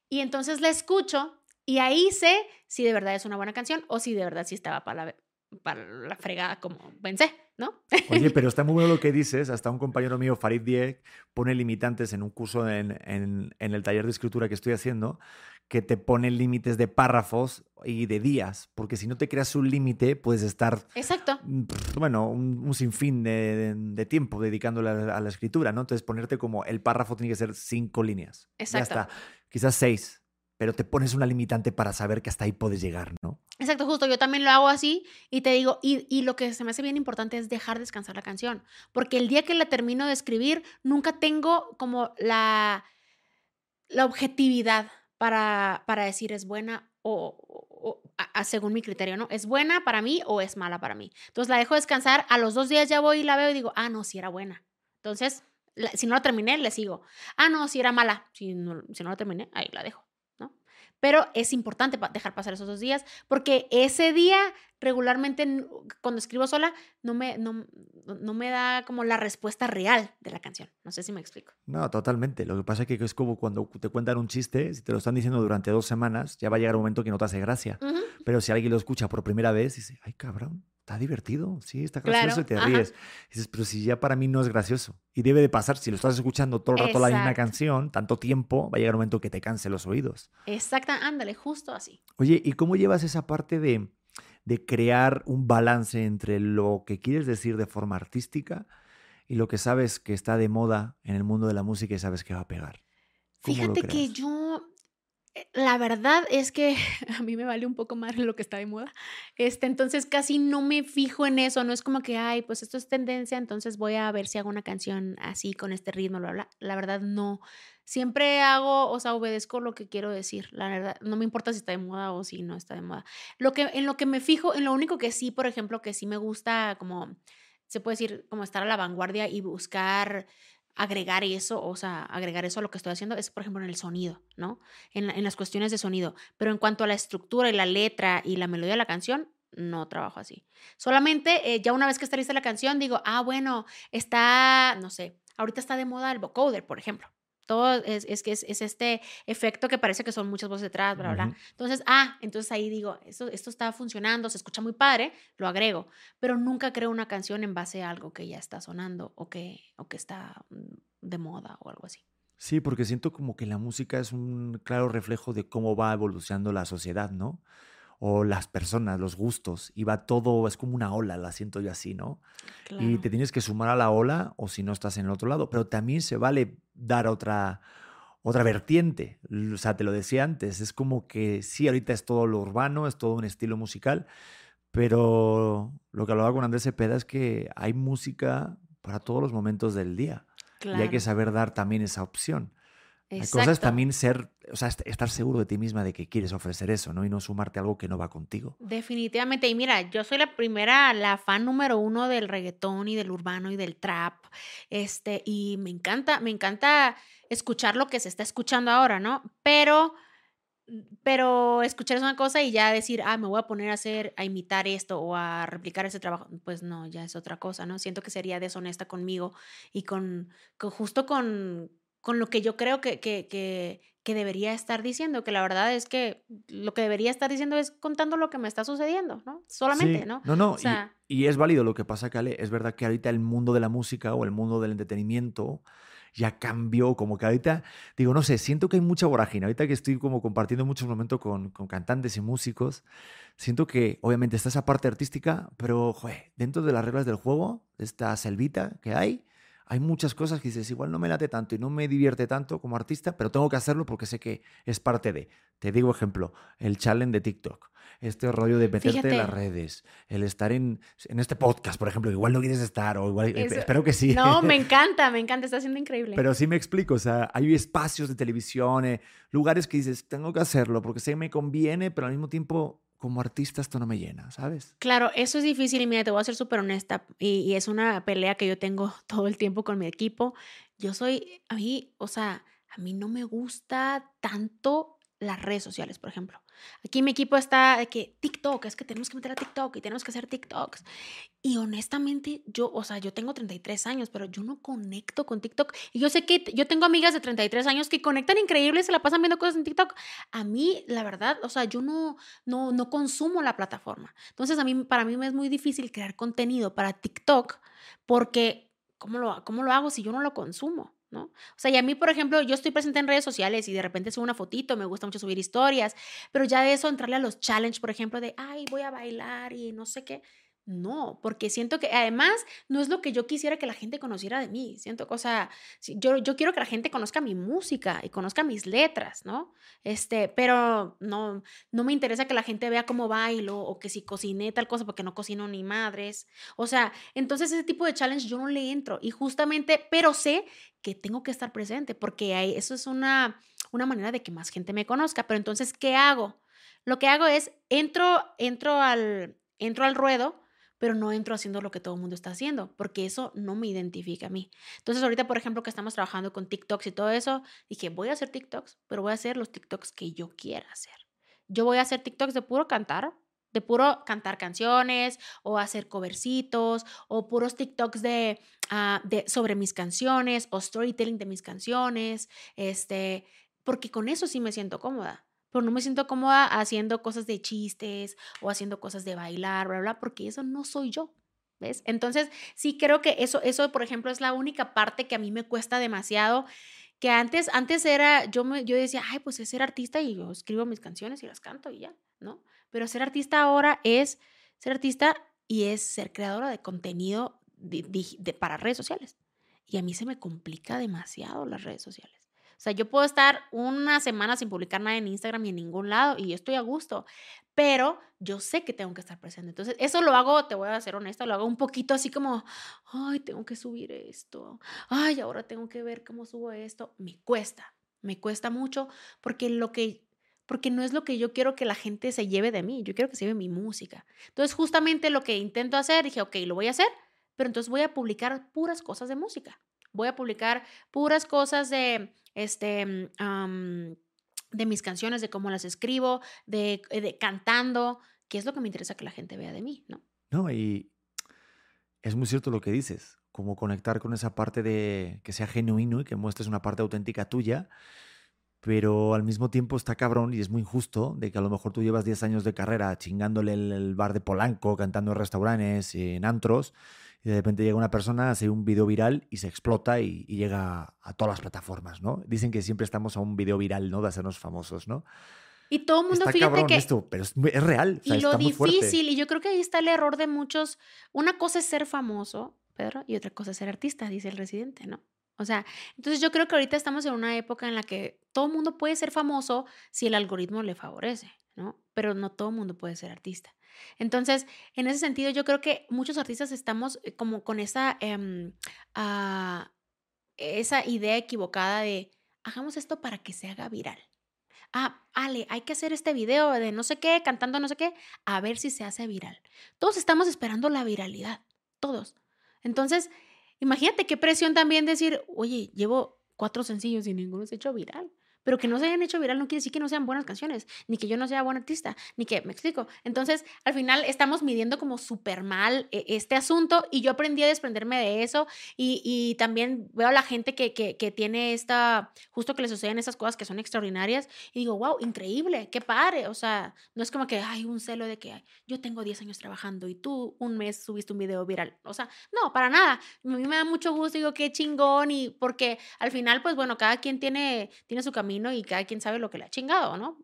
Y entonces la escucho y ahí sé si de verdad es una buena canción o si de verdad sí estaba para la, para la fregada como pensé. ¿No? Oye, pero está muy bueno lo que [laughs] dices. Hasta un compañero mío, Farid Diek, pone limitantes en un curso en, en, el taller de escritura que estoy haciendo, que te pone límites de párrafos y de días, porque si no te creas un límite, puedes estar. Exacto. Mm, bueno, un, sinfín de, de, tiempo dedicándole a, la escritura, ¿no? Entonces, ponerte como el párrafo tiene que ser cinco líneas. Exacto. Ya está. Quizás seis pero te pones una limitante para saber que hasta ahí puedes llegar, ¿no? Exacto, justo, yo también lo hago así y te digo, y, lo que se me hace bien importante es dejar descansar la canción, porque el día que la termino de escribir, nunca tengo como la, la objetividad para, para decir es buena o, según mi criterio, ¿no? ¿Es buena para mí o es mala para mí? Entonces la dejo descansar, a los dos días ya voy y la veo y digo, ah, no, sí era buena. Entonces, si no la terminé, le sigo. Ah, no, si era mala. Si no, si no la terminé, ahí la dejo. Pero es importante dejar pasar esos dos días porque ese día regularmente cuando escribo sola no me, no, no, me da como la respuesta real de la canción. No sé si me explico. No, totalmente. Lo que pasa es que es como cuando te cuentan un chiste, si te lo están diciendo durante dos semanas, ya va a llegar un momento que no te hace gracia. Pero si alguien lo escucha por primera vez, dice, ay cabrón, está divertido, sí, está gracioso y te ríes. dices, pero si ya para mí no es gracioso. Y debe de pasar, si lo estás escuchando todo el rato la misma canción, tanto tiempo, va a llegar un momento que te canse los oídos. Exacta, ándale, justo así. Oye, ¿y cómo llevas esa parte de, de crear un balance entre lo que quieres decir de forma artística y lo que sabes que está de moda en el mundo de la música y sabes que va a pegar? Fíjate que yo la verdad es que [laughs] a mí me vale un poco más lo que está de moda. Este, entonces casi no me fijo en eso. No es como que, ay, pues esto es tendencia, entonces voy a ver si hago una canción así con este ritmo. La verdad, no. Siempre hago, o sea, obedezco lo que quiero decir. La verdad, no me importa si está de moda o si no está de moda. Lo que, en lo que me fijo, en lo único que sí, por ejemplo, que sí me gusta como, se puede decir, como estar a la vanguardia y buscar agregar eso, o sea, agregar eso a lo que estoy haciendo es, por ejemplo, en el sonido, ¿no? En, en las cuestiones de sonido. Pero en cuanto a la estructura y la letra y la melodía de la canción, no trabajo así. Solamente eh, ya una vez que está lista la canción, digo, ah, bueno, está, no sé, ahorita está de moda el vocoder, por ejemplo. Todo es, es que es, es, este efecto que parece que son muchas voces detrás, bla, bla. Entonces, ah, entonces ahí digo, esto, esto está funcionando, se escucha muy padre, lo agrego, pero nunca creo una canción en base a algo que ya está sonando o que, o que está mm, de moda o algo así. Sí, porque siento como que la música es un claro reflejo de cómo va evolucionando la sociedad, ¿no? O las personas, los gustos, y va todo, es como una ola, la siento yo así, ¿no? Y te tienes que sumar a la ola o si no estás en el otro lado, pero también se vale dar otra, otra vertiente, o sea, te lo decía antes, es como que sí, ahorita es todo lo urbano, es todo un estilo musical, pero lo que hablaba con Andrés Cepeda es que hay música para todos los momentos del día. Y hay que saber dar también esa opción. La cosa es también ser, o sea, estar seguro de ti misma de que quieres ofrecer eso, ¿no? Y no sumarte a algo que no va contigo. Definitivamente. Y mira, yo soy la primera, la fan número uno del reggaetón y del urbano y del trap. Este, y me encanta, me encanta escuchar lo que se está escuchando ahora, ¿no? Pero, pero escuchar es una cosa y ya decir, ah, me voy a poner a hacer, a imitar esto o a replicar ese trabajo, pues no, ya es otra cosa, ¿no? Siento que sería deshonesta conmigo y con, con justo con con lo que yo creo que, que, que, que, debería estar diciendo, que la verdad es que lo que debería estar diciendo es contando lo que me está sucediendo, ¿no? Solamente, ¿no? No, no, y, es válido lo que pasa, Kale. Es verdad que ahorita el mundo de la música o el mundo del entretenimiento ya cambió, como que ahorita, digo, no sé, siento que hay mucha vorágine. Ahorita que estoy como compartiendo muchos momentos con, con cantantes y músicos, siento que obviamente está esa parte artística, pero, joder, dentro de las reglas del juego, esta selvita que hay, hay muchas cosas que dices, igual no me late tanto y no me divierte tanto como artista, pero tengo que hacerlo porque sé que es parte de. Te digo ejemplo, el challenge de TikTok, este rollo de meterte en las redes, el estar en, en este podcast, por ejemplo, igual no quieres estar o igual, espero que sí. No, me [laughs] encanta, me encanta, está siendo increíble. Pero sí me explico, o sea, hay espacios de televisión, eh, lugares que dices, tengo que hacerlo porque sé que me conviene, pero al mismo tiempo como artista esto no me llena, ¿sabes? Claro, eso es difícil y mira, te voy a ser súper honesta y, y, es una pelea que yo tengo [laughs] todo el tiempo con mi equipo. Yo soy, a mí, o sea, a mí no me gusta tanto las redes sociales, por ejemplo. Aquí mi equipo está de que TikTok, es que tenemos que meter a TikTok y tenemos que hacer TikToks. Y honestamente, yo, o sea, yo tengo 33 años, pero yo no conecto con TikTok. Y yo sé que yo tengo amigas de 33 años que conectan increíble, se la pasan viendo cosas en TikTok. A mí, la verdad, o sea, yo no, no, no consumo la plataforma. Entonces, a mí, para mí me es muy difícil crear contenido para TikTok porque, ¿cómo lo, cómo lo hago si yo no lo consumo? ¿no? O sea, y a mí, por ejemplo, yo estoy presente en redes sociales y de repente subo una fotito, me gusta mucho subir historias, pero ya de eso, entrarle a los challenges, por ejemplo, de, ay, voy a bailar y no sé qué, No, porque siento que además no es lo que yo quisiera que la gente conociera de mí. Siento cosa, yo, yo quiero que la gente conozca mi música y conozca mis letras, ¿no? Este, pero no, no me interesa que la gente vea cómo bailo o que si cociné tal cosa porque no cocino ni madres. O sea, entonces ese tipo de challenge yo no le entro y justamente, pero sé que tengo que estar presente porque eso es una, una manera de que más gente me conozca. Pero entonces, ¿qué hago? Lo que hago es entro, entro al, entro al ruedo pero no entro haciendo lo que todo el mundo está haciendo, porque eso no me identifica a mí. Entonces, ahorita, por ejemplo, que estamos trabajando con TikToks y todo eso, dije, voy a hacer TikToks, pero voy a hacer los TikToks que yo quiera hacer. Yo voy a hacer TikToks de puro cantar, de puro cantar canciones o hacer covercitos o puros TikToks de, ah, de sobre mis canciones o storytelling de mis canciones, este, porque con eso sí me siento cómoda pero no me siento cómoda haciendo cosas de chistes o haciendo cosas de bailar, bla, bla, porque eso no soy yo. ¿Ves? Entonces, sí creo que eso, eso, por ejemplo, es la única parte que a mí me cuesta demasiado. Que antes, antes era, yo, me, yo decía, ay, pues es ser artista y yo escribo mis canciones y las canto y ya, ¿no? Pero ser artista ahora es ser artista y es ser creadora de contenido para redes sociales. Y a mí se me complica demasiado las redes sociales. O sea, yo puedo estar una semana sin publicar nada en Instagram y en ningún lado y estoy a gusto, pero yo sé que tengo que estar presente. Entonces, eso lo hago, te voy a ser honesta, lo hago un poquito así como, ay, tengo que subir esto, ay, ahora tengo que ver cómo subo esto. Me cuesta, me cuesta mucho porque lo que porque no es lo que yo quiero que la gente se lleve de mí, yo quiero que se lleve mi música. Entonces, justamente lo que intento hacer, dije, ok, lo voy a hacer, pero entonces voy a publicar puras cosas de música. Voy a publicar puras cosas de, este, mm, de mis canciones, de cómo las escribo, de, eh, de cantando, que es lo que me interesa que la gente vea de mí, ¿no? No, y es muy cierto lo que dices, como conectar con esa parte de que sea genuino y que muestres una parte auténtica tuya, pero al mismo tiempo está cabrón y es muy injusto de que a lo mejor tú llevas 10 años de carrera chingándole el, bar de Polanco, cantando en restaurantes, en antros, y de repente llega una persona, hace un video viral y se explota y, llega a todas las plataformas, ¿no? Dicen que siempre estamos a un video viral, ¿no? De hacernos famosos, ¿no? Y todo el mundo, está fíjate cabrón que... esto, pero es, real. y lo difícil, y yo creo que ahí está el error de muchos. Una cosa es ser famoso, Pedro, y otra cosa es ser artista, dice el residente, ¿no? O sea, entonces yo creo que ahorita estamos en una época en la que todo el mundo puede ser famoso si el algoritmo le favorece, ¿no? Pero no todo el mundo puede ser artista. Entonces, en ese sentido, yo creo que muchos artistas estamos eh, como con esa, em, ah, esa idea equivocada de, hagamos esto para que se haga viral. Ah, Ale, hay que hacer este video de no sé qué, cantando no sé qué, a ver si se hace viral. Todos estamos esperando la viralidad, todos. Entonces, imagínate qué presión también decir, oye, llevo cuatro sencillos y ninguno se ha hecho viral pero que no se hayan hecho viral no quiere decir que no sean buenas canciones, ni que yo no sea buen artista, ni que, me explico. Entonces, al final estamos midiendo como súper mal eh, este asunto y yo aprendí a desprenderme de eso y, también veo a la gente que, que, tiene esta, justo que le suceden esas cosas que son extraordinarias y digo, wow, increíble, qué padre. O sea, no es como que hay un celo de que yo tengo 10 años trabajando y tú un mes subiste un video viral. O sea, no, para nada. A mí me da mucho gusto, digo, qué chingón y porque al final, pues bueno, cada quien tiene, tiene su camino y cada quien sabe lo que le ha chingado, ¿no?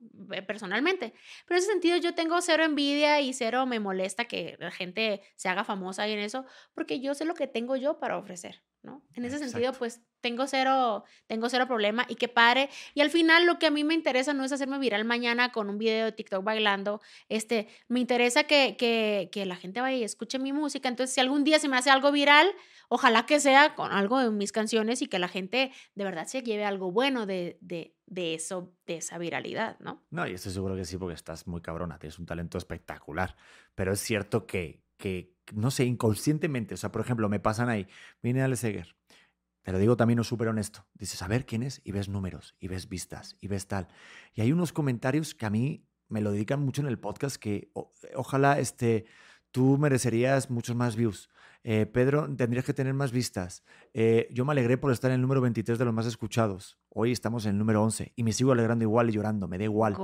Personalmente. Pero en ese sentido yo tengo cero envidia y cero me molesta que la gente se haga famosa y en eso, porque yo sé lo que tengo yo para ofrecer, ¿no? En ese sentido, pues tengo cero, tengo cero problema y que pare. Y al final lo que a mí me interesa no es hacerme viral mañana con un video de TikTok bailando, este, me interesa que, que, que la gente vaya y escuche mi música. Entonces, si algún día se me hace algo viral, ojalá que sea con algo de mis canciones y que la gente de verdad se lleve algo bueno de, de, de eso, de esa viralidad, ¿no? No, y estoy seguro que sí, porque estás muy cabrona, tienes un talento espectacular. Pero es cierto que, que no sé, inconscientemente, o sea, por ejemplo, me pasan ahí, viene Ale Seger, te lo digo también no súper honesto. Dices, a ver quién es, y ves números, y ves vistas, y ves tal. Y hay unos comentarios que a mí me lo dedican mucho en el podcast que ojalá este, tú merecerías muchos más views. Eh, Pedro, tendrías que tener más vistas. Eh, yo me alegré por estar en el número 23 de los más escuchados. Hoy estamos en el número 11 y me sigo alegrando igual y llorando, me da igual.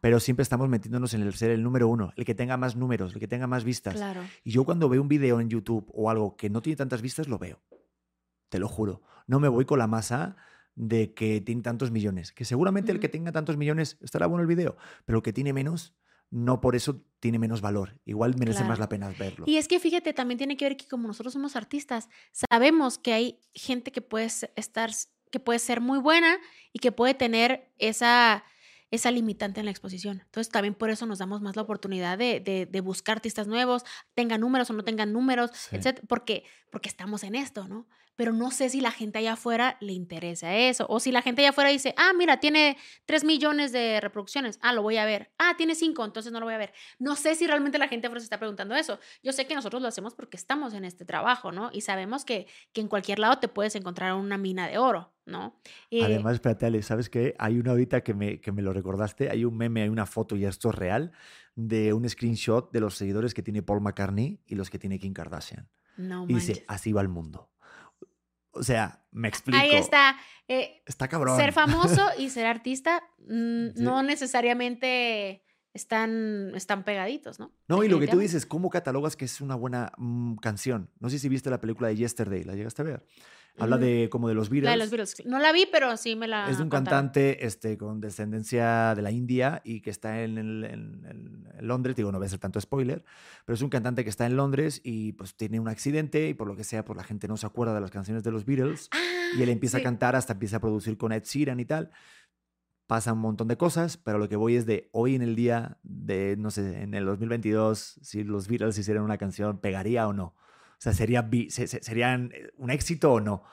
Pero siempre estamos metiéndonos en el ser el número uno, el que tenga más números, el que tenga más vistas. Claro. Y yo cuando veo un video en YouTube o algo que no tiene tantas vistas, lo veo te lo juro. No me voy con la masa de que tiene tantos millones. Que seguramente el que tenga tantos millones estará bueno el video, pero el que tiene menos, no por eso tiene menos valor. Igual merece más la pena verlo. Y es que fíjate, también tiene que ver que como nosotros somos artistas, sabemos que hay gente que puede estar, que puede ser muy buena y que puede tener esa, esa limitante en la exposición. Entonces también por eso nos damos más la oportunidad de, de- de buscar artistas nuevos, tengan números o no tengan números, Sí. etcétera, porque, porque estamos en esto, ¿no? Pero no sé si la gente allá afuera le interesa eso, o si la gente allá afuera dice, ah, mira, tiene 3 millones de reproducciones, ah, lo voy a ver, ah, tiene 5, entonces no lo voy a ver. No sé si realmente la gente afuera se está preguntando eso. Yo sé que nosotros lo hacemos porque estamos en este trabajo, ¿no? Y sabemos que, que en cualquier lado te puedes encontrar una mina de oro, ¿no? Eh, Además, espérate, Ale, ¿sabes qué? Hay una ahorita que me, que me lo recordaste. Hay un meme, hay una foto, y esto es real, de un screenshot de los seguidores que tiene Paul McCartney y los que tiene Kim Kardashian. no y dice, así va el mundo. O sea, me explico. Ahí está. eh, Está cabrón. ser famoso [laughs] y ser artista mm, Sí. no necesariamente están, están pegaditos, ¿no? No, y lo que tú dices, ¿cómo catalogas que es una buena mm, canción? No sé si viste la película de Yesterday, ¿la llegaste a ver? Habla Mm, de como de los Beatles. La de los Beatles. No la vi, pero sí me la Es de un contaron. cantante este, con descendencia de la India y que está en, el- en- en- en Londres. Digo, no voy a hacer tanto spoiler, pero es un cantante que está en Londres y pues tiene un accidente y por lo que sea, pues la gente no se acuerda de las canciones de los Beatles y él Ah, empieza a cantar hasta empieza a producir con Ed Sheeran y tal. Pasa un montón de cosas, pero lo que voy es de hoy en el día de, no sé, en el 2022, si los Beatles hicieran una canción, ¿pegaría o no? Sea, ¿sería, vi- se- se- ¿serían eh, un éxito o no?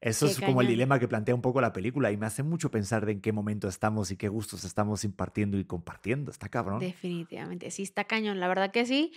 Eso Qué es como el dilema que plantea un poco la película y me hace mucho pensar de en qué momento estamos y qué gustos estamos impartiendo y compartiendo. Está cabrón. Definitivamente, sí está cañón, la verdad que sí.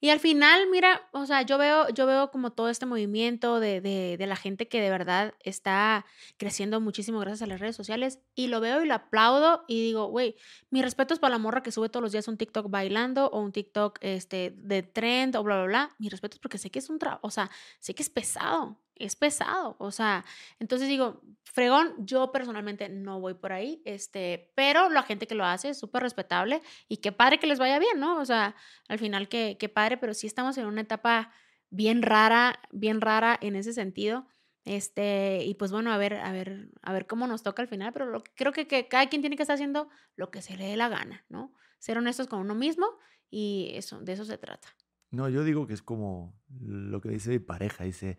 Y al final, mira, o sea, yo veo, yo veo como todo este movimiento de, de, de la gente que de verdad está creciendo muchísimo gracias a las redes sociales y lo veo y lo aplaudo y digo, güey, mi respeto es para la morra que sube todos los días un TikTok bailando o un TikTok este, de trend o bla, bla, bla. Mi respeto es porque sé que es un trabajo, o sea, sé que es pesado, es pesado, o sea, entonces digo, fregón, yo personalmente no voy por ahí, este, pero la gente que lo hace es súper respetable y qué padre que les vaya bien, ¿no? O sea, al final qué, padre, pero sí estamos en una etapa bien rara, bien rara en ese sentido. Este, y pues bueno, a ver, a ver, a ver cómo nos toca al final, pero creo que, que cada quien tiene que estar haciendo lo que se le dé la gana, ¿no? Ser honestos con uno mismo y eso, de eso se trata. No, yo digo que es como lo que dice mi pareja. Dice,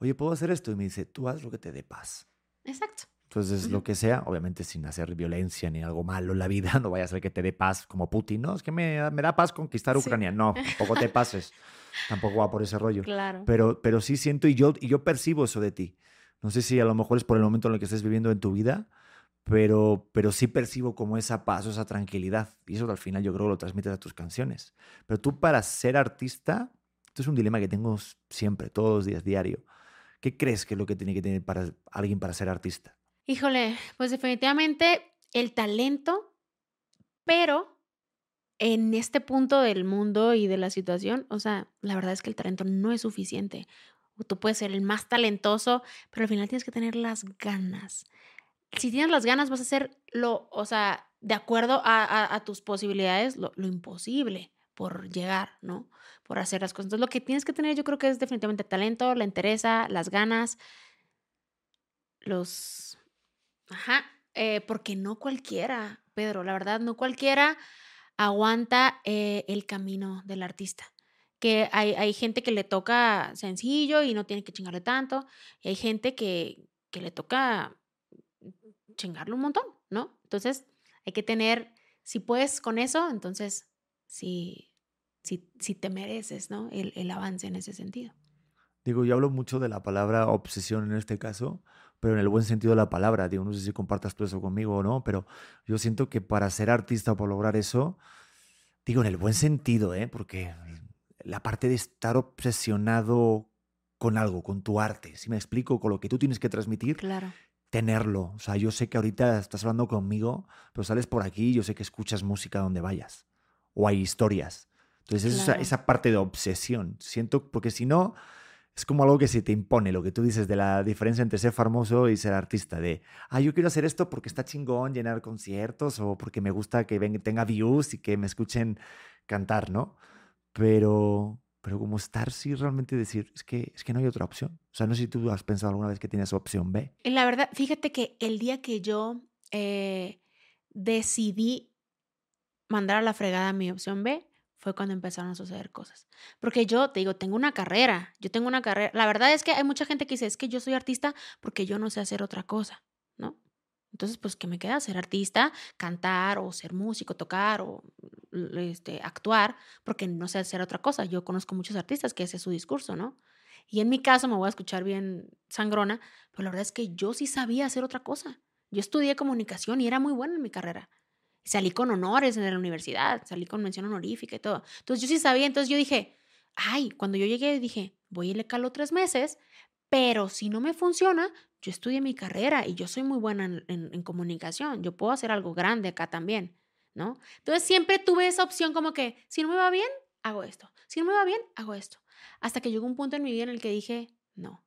oye, ¿puedo hacer esto? Y me dice, tú haz lo que te dé paz. Exacto. Entonces, Ujú. lo que sea, obviamente sin hacer violencia ni algo malo en la vida, [laughs] no vaya a ser que te dé paz como Putin. No, es que me, me da paz conquistar Sí. Ucrania. No, tampoco te pases. [laughs] tampoco va por ese rollo. Claro. Pero, pero sí siento y yo, y yo percibo eso de ti. No sé si a lo mejor es por el momento en el que estés viviendo en tu vida, pero, pero sí percibo como esa paz o esa tranquilidad. Y eso al final yo creo que lo transmites a tus canciones. Pero tú para ser artista, esto es un dilema que tengo siempre, todos los días, diario. ¿Qué crees que es lo que tiene que tener para alguien para ser artista? Híjole, pues definitivamente el talento, pero en este punto del mundo y de la situación, o sea, la verdad es que el talento no es suficiente. Tú puedes ser el más talentoso, pero al final tienes que tener las ganas. Si tienes las ganas, vas a hacer lo, o sea, de acuerdo a, tus posibilidades, lo imposible por llegar, ¿no? Por hacer las cosas. Entonces, lo que tienes que tener, yo creo que es definitivamente talento, la interesa, las ganas, los... Ajá, eh, porque no cualquiera, Pedro, la verdad, no cualquiera aguanta eh, el camino del artista. Que hay, hay gente que le toca sencillo y no tiene que chingarle tanto, y hay gente que, que le toca chingarle un montón, ¿no? Entonces, hay que tener, si puedes con eso, entonces, sí, sí, sí te mereces, ¿no? El, el avance en ese sentido. Digo, yo hablo mucho de la palabra obsesión en este caso, pero en el buen sentido de la palabra. Digo, no sé si compartas tú eso conmigo o no, pero yo siento que para ser artista o para lograr eso, digo, en el buen sentido, ¿eh? Porque la parte de estar obsesionado con algo, con tu arte, si me explico, con lo que tú tienes que transmitir, Claro. tenerlo. O sea, yo sé que ahorita estás hablando conmigo, pero sales por aquí yo sé que escuchas música donde vayas. O hay historias. Entonces, esa, Claro. esa parte de obsesión. Siento, porque si no, es como algo que se te impone, lo que tú dices de la diferencia entre ser famoso y ser artista. De, ah, yo quiero hacer esto porque está chingón llenar conciertos o porque me gusta que ven- tenga views y que me escuchen cantar, ¿no? Pero, pero como estar, sí, realmente decir, es que, es que no hay otra opción. O sea, no sé si tú has pensado alguna vez que tienes opción B. La verdad, fíjate que el día que yo eh, decidí mandar a la fregada mi opción B fue cuando empezaron a suceder cosas. Porque yo te digo, tengo una carrera, yo tengo una carrera. La verdad es que hay mucha gente que dice, es que yo soy artista porque yo no sé hacer otra cosa, ¿no? Entonces, pues, ¿qué me queda? Ser artista, cantar o ser músico, tocar o este, actuar, porque no sé hacer otra cosa. Yo conozco muchos artistas que ese es su discurso, ¿no? Y en mi caso, me voy a escuchar bien sangrona, pero la verdad es que yo sí sabía hacer otra cosa. Yo estudié comunicación y era muy buena en mi carrera. Salí con honores en la universidad, salí con mención honorífica y todo. Entonces yo sí sabía, entonces yo dije, ay, cuando yo llegué dije, voy a irle calo tres meses, pero si no me funciona, yo estudié mi carrera y yo soy muy buena en, en, comunicación, yo puedo hacer algo grande acá también, ¿no? Entonces siempre tuve esa opción como que, si no me va bien, hago esto, si no me va bien, hago esto. Hasta que llegó un punto en mi vida en el que dije, no,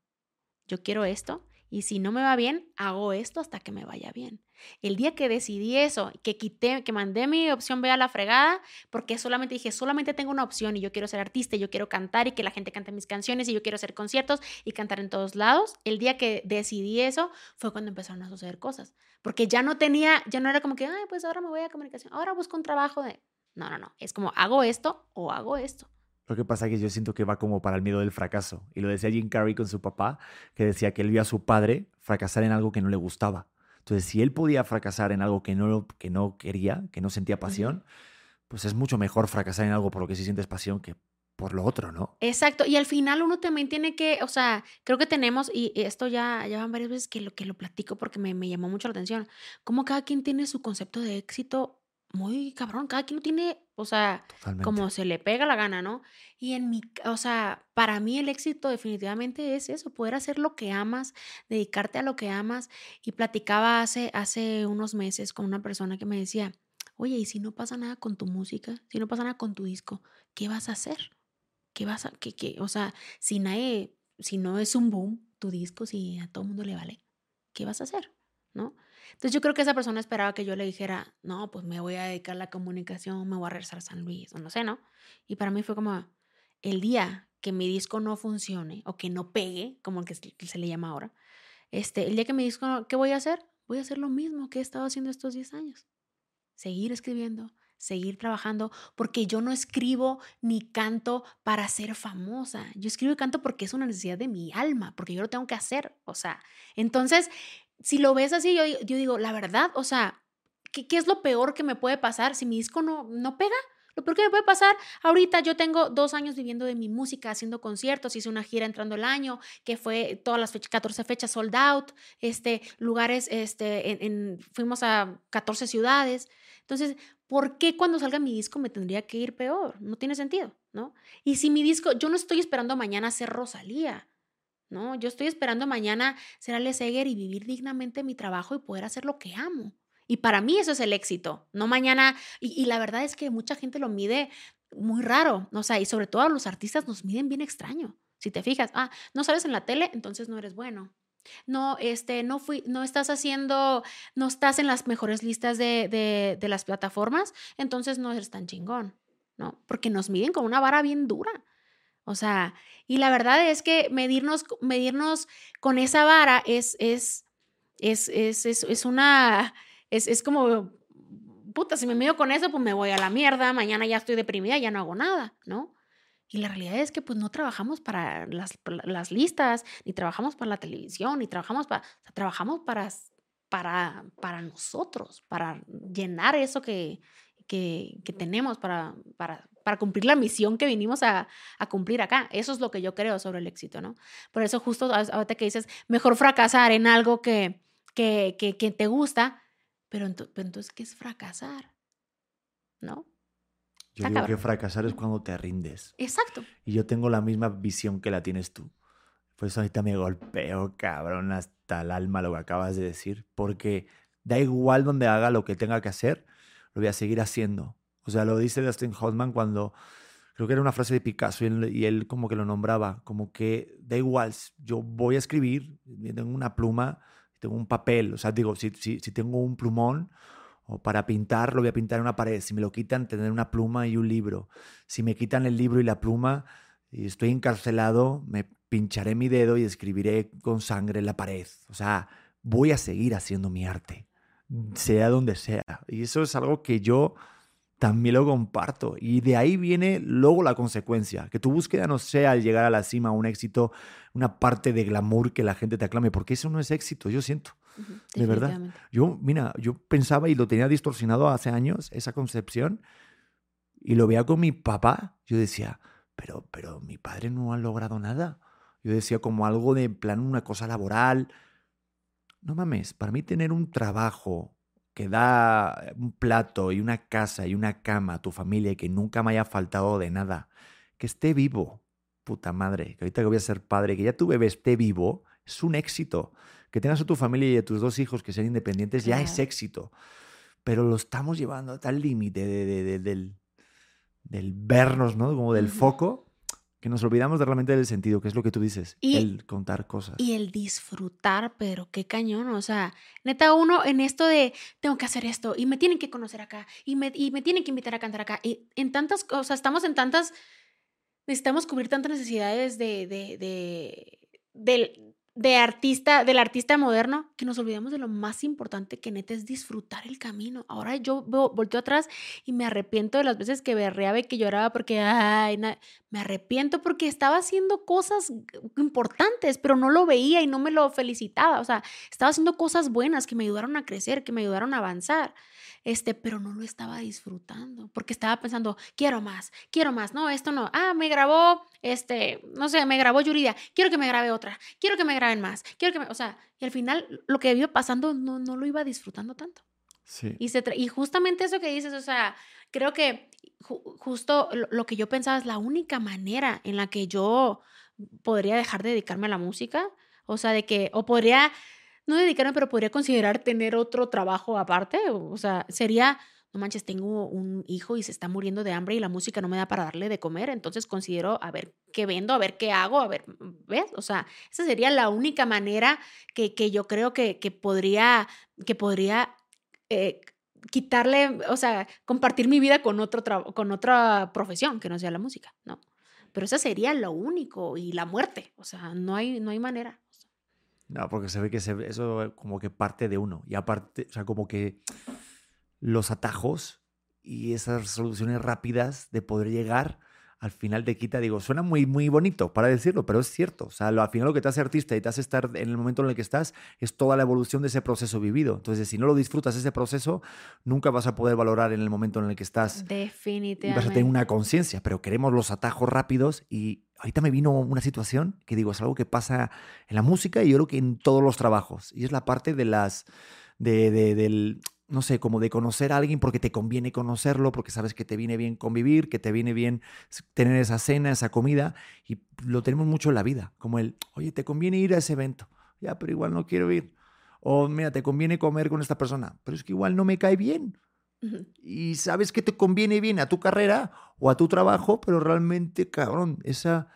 yo quiero esto y si no me va bien, hago esto hasta que me vaya bien. El día que decidí eso, que quité, que mandé mi opción B a la fregada, porque solamente dije, solamente tengo una opción y yo quiero ser artista, y yo quiero cantar y que la gente cante mis canciones y yo quiero hacer conciertos y cantar en todos lados. El día que decidí eso fue cuando empezaron a suceder cosas, porque ya no tenía, ya no era como que, ay, pues ahora me voy a comunicación, ahora busco un trabajo de... No, no, no, es como hago esto o hago esto. Lo que pasa es que yo siento que va como para el miedo del fracaso. Y lo decía Jim Carrey con su papá, que decía que él vio a su padre fracasar en algo que no le gustaba. Entonces, si él podía fracasar en algo que no, que no quería, que no sentía pasión, pues es mucho mejor fracasar en algo por lo que sí sientes pasión que por lo otro, ¿no? Exacto. Y al final uno también tiene que, o sea, creo que tenemos, y esto ya, ya van varias veces que lo, que lo platico porque me, me llamó mucho la atención, como cada quien tiene su concepto de éxito muy cabrón, cada quien lo tiene, o sea, como se le pega la gana, ¿no? Y en mi, o sea, para mí el éxito definitivamente es eso, poder hacer lo que amas, dedicarte a lo que amas. Y platicaba hace, hace unos meses con una persona que me decía, oye, ¿y si no pasa nada con tu música? Si no pasa nada con tu disco, ¿qué vas a hacer? ¿Qué vas a, qué, qué? O sea, si nadie, si no es un boom tu disco, si a todo el mundo le vale, ¿qué vas a hacer? ¿No? Entonces yo creo que esa persona esperaba que yo le dijera, no, pues me voy a dedicar a la comunicación, me voy a regresar a San Luis, o no sé, ¿no? Y para mí fue como, el día que mi disco no funcione o que no pegue, como el que se le llama ahora, este, el día que mi disco, ¿qué voy a hacer? Voy a hacer lo mismo que he estado haciendo estos 10 años. Seguir escribiendo, seguir trabajando, porque yo no escribo ni canto para ser famosa. Yo escribo y canto porque es una necesidad de mi alma, porque yo lo tengo que hacer. O sea, entonces si lo ves así, yo, yo digo, la verdad, o sea, ¿qué, ¿qué, es lo peor que me puede pasar si mi disco no, no pega? Lo peor que me puede pasar, ahorita yo tengo dos años viviendo de mi música, haciendo conciertos, hice una gira entrando el año, que fue todas las fechas, 14 fechas sold out, este, lugares, este, en, fuimos a 14 ciudades. Entonces, ¿por qué cuando salga mi disco me tendría que ir peor? No tiene sentido, ¿no? Y si mi disco, yo no estoy esperando mañana ser Rosalía. ¿No? Yo estoy esperando mañana ser Ale Seger y vivir dignamente mi trabajo y poder hacer lo que amo. Y para mí eso es el éxito, no mañana. Y, la verdad es que mucha gente lo mide muy raro, o sea, y sobre todo los artistas nos miden bien extraño. Si te fijas, ah, no sales en la tele, entonces no eres bueno. No, este, no fui, no estás haciendo, no estás en las mejores listas de, de, de las plataformas, entonces no eres tan chingón, ¿no? Porque nos miden con una vara bien dura. O sea, y la verdad es que medirnos, medirnos con esa vara es, es, es, es, es, una, es, es como, puta, si me mido con eso, pues me voy a la mierda, mañana ya estoy deprimida, ya no hago nada, ¿no? Y la realidad es que pues no trabajamos para las, listas, ni trabajamos para la televisión, ni trabajamos para, trabajamos para, para, para nosotros, para llenar eso que, que, que tenemos, para, para, para cumplir la misión que vinimos a, cumplir acá. Eso es lo que yo creo sobre el éxito, ¿no? Por eso justo ahorita que dices, mejor fracasar en algo que, que, que, te gusta, pero, entonces, ¿qué es fracasar? ¿No? Yo digo que fracasar es cuando te rindes. Exacto. Y yo tengo la misma visión que la tienes tú. Por eso ahorita me golpeo, cabrón, hasta el alma lo que acabas de decir. Porque da igual donde haga lo que tenga que hacer, lo voy a seguir haciendo. O sea, lo dice Dustin Hoffman cuando, creo que era una frase de Picasso y él, como que lo nombraba, como que da igual, yo voy a escribir, tengo una pluma, tengo un papel, o sea, digo, si, si, si tengo un plumón o para pintar, lo voy a pintar en una pared, si me lo quitan, tener una pluma y un libro, si me quitan el libro y la pluma y estoy encarcelado, me pincharé mi dedo y escribiré con sangre en la pared, o sea, voy a seguir haciendo mi arte, sea donde sea. Y eso es algo que yo también lo comparto. Y de ahí viene luego la consecuencia, que tu búsqueda no sea al llegar a la cima, un éxito, una parte de glamour que la gente te aclame, porque eso no es éxito, yo siento. de verdad. Yo, mira, yo pensaba y lo tenía distorsionado hace años, esa concepción, y lo veía con mi papá. Yo decía, pero, pero mi padre no ha logrado nada. Yo decía como algo de plan, una cosa laboral. No mames, para mí tener un trabajo que da un plato y una casa y una cama a tu familia y que nunca me haya faltado de nada, que esté vivo, puta madre, que ahorita que voy a ser padre, que ya tu bebé esté vivo, es un éxito. Que tengas a tu familia y a tus dos hijos que sean independientes ya es éxito. Pero lo estamos llevando a tal límite de, del, del vernos, ¿no? Como del foco, que nos olvidamos de realmente del sentido, que es lo que tú dices, el contar cosas. Y el disfrutar, pero qué cañón, o sea, neta uno en esto de, tengo que hacer esto, y me tienen que conocer acá, y me, y me tienen que invitar a cantar acá, y en tantas cosas, estamos en tantas, necesitamos cubrir tantas necesidades de, de, de, del, de artista, del artista moderno, que nos olvidamos de lo más importante que neta es disfrutar el camino. Ahora yo volteo atrás y me arrepiento de las veces que berreaba y que lloraba porque, ay, me arrepiento porque estaba haciendo cosas importantes, pero no lo veía y no me lo felicitaba. O sea, estaba haciendo cosas buenas que me ayudaron a crecer, que me ayudaron a avanzar este, pero no lo estaba disfrutando porque estaba pensando, quiero más, quiero más, no, esto no, ah, me grabó, este, no sé, me grabó Yuridia, quiero que me grabe otra, quiero que me graben más, quiero que me, o sea, y al final lo que iba pasando no, no lo iba disfrutando tanto. Sí. Y, se y justamente eso que dices, o sea, creo que justo lo, lo que yo pensaba es la única manera en la que yo podría dejar de dedicarme a la música, o sea, de que, o podría no dedicarme, pero podría considerar tener otro trabajo aparte. O sea, sería, no manches, tengo un hijo y se está muriendo de hambre y la música no me da para darle de comer, entonces considero a ver qué vendo, a ver qué hago, a ver, ¿ves? O sea, esa sería la única manera que, que yo creo que, que podría, que podría eh, quitarle, o sea, compartir mi vida con, otro con otra profesión que no sea la música, ¿no? Pero esa sería lo único y la muerte, o sea, no hay, no hay manera. No, porque se ve que eso como que parte de uno. Y aparte, o sea, como que los atajos y esas soluciones rápidas de poder llegar al final te quita, digo, suena muy, muy bonito para decirlo, pero es cierto. O sea, al final lo que te hace artista y te hace estar en el momento en el que estás es toda la evolución de ese proceso vivido. Entonces, si no lo disfrutas ese proceso, nunca vas a poder valorar en el momento en el que estás. Definitivamente. vas a tener una conciencia, pero queremos los atajos rápidos y ahorita me vino una situación que digo, es algo que pasa en la música y yo creo que en todos los trabajos. Y es la parte de las, de, del, no sé, como de conocer a alguien porque te conviene conocerlo, porque sabes que te viene bien convivir, que te viene bien tener esa cena, esa comida. Y lo tenemos mucho en la vida, como el, oye, te conviene ir a ese evento. Ya, pero igual no quiero ir. O mira, te conviene comer con esta persona, pero es que igual no me cae bien. Y sabes que te conviene bien a tu carrera o a tu trabajo, pero realmente, cabrón, esa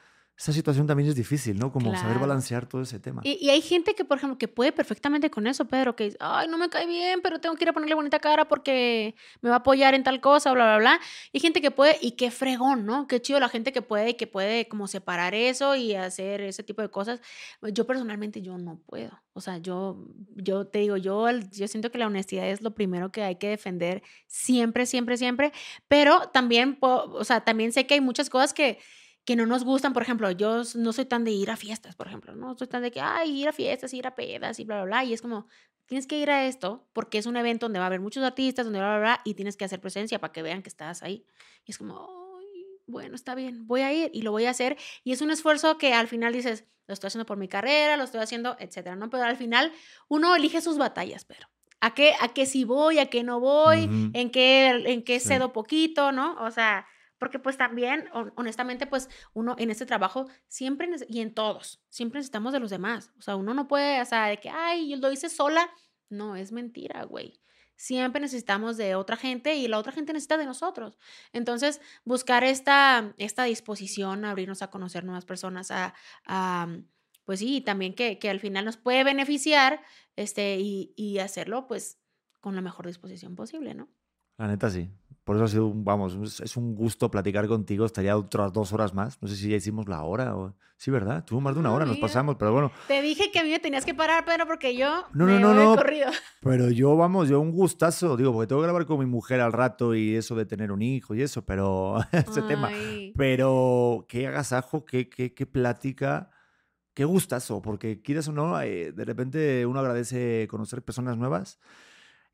esa situación también es difícil, ¿no? Como saber balancear todo ese tema. Y, hay gente que, por ejemplo, que puede perfectamente con eso, Pedro, que dice, ay, no me cae bien, pero tengo que ir a ponerle bonita cara porque me va a apoyar en tal cosa, bla, bla, bla. Y hay gente que puede, y qué fregón, ¿no? Qué chido la gente que puede y que puede como separar eso y hacer ese tipo de cosas. Yo personalmente, yo no puedo. O sea, yo, yo te digo, yo, yo siento que la honestidad es lo primero que hay que defender siempre, siempre, siempre. Pero también, o sea, también sé que hay muchas cosas que que no nos gustan, por ejemplo, yo no soy tan de ir a fiestas, por ejemplo, no soy tan de que, ay, ir a fiestas, ir a pedas y bla, bla, bla, y es como, tienes que ir a esto porque es un evento donde va a haber muchos artistas, donde bla, bla, bla, y tienes que hacer presencia para que vean que estás ahí. Y es como, ay, bueno, está bien, voy a ir y lo voy a hacer, y es un esfuerzo que al final dices, lo estoy haciendo por mi carrera, lo estoy haciendo, etcétera, ¿no? Pero al final uno elige sus batallas, pero. ¿A qué, a qué sí voy, a qué no voy, en qué, en qué cedo poquito, ¿no? O sea, porque pues también, honestamente, pues uno en este trabajo siempre, y en todos, siempre necesitamos de los demás. O sea, uno no puede, o sea, de que, ay, yo lo hice sola. No, es mentira, güey. Siempre necesitamos de otra gente y la otra gente necesita de nosotros. Entonces, buscar esta, esta disposición, abrirnos a conocer nuevas personas, a, pues sí, también que, que, al final nos puede beneficiar este, y, y hacerlo pues con la mejor disposición posible, ¿no? La neta sí. Por eso ha sido, un, vamos, es- un gusto platicar contigo. Estaría otras dos horas más. No sé si ya hicimos la hora o... Sí, ¿verdad? Tuvo más de una hora, nos pasamos, pero bueno. Te dije que a mí me tenías que parar, Pedro, porque yo No, me no, no, voy no. corrido. [laughs] Pero yo, vamos, yo un gustazo, digo, porque tengo que grabar con mi mujer al rato y eso de tener un hijo y eso, pero [laughs] ese tema. Ay. Pero qué agasajo, qué, qué, qué plática, qué gustazo, porque quieras o no, eh, de repente uno agradece conocer personas nuevas,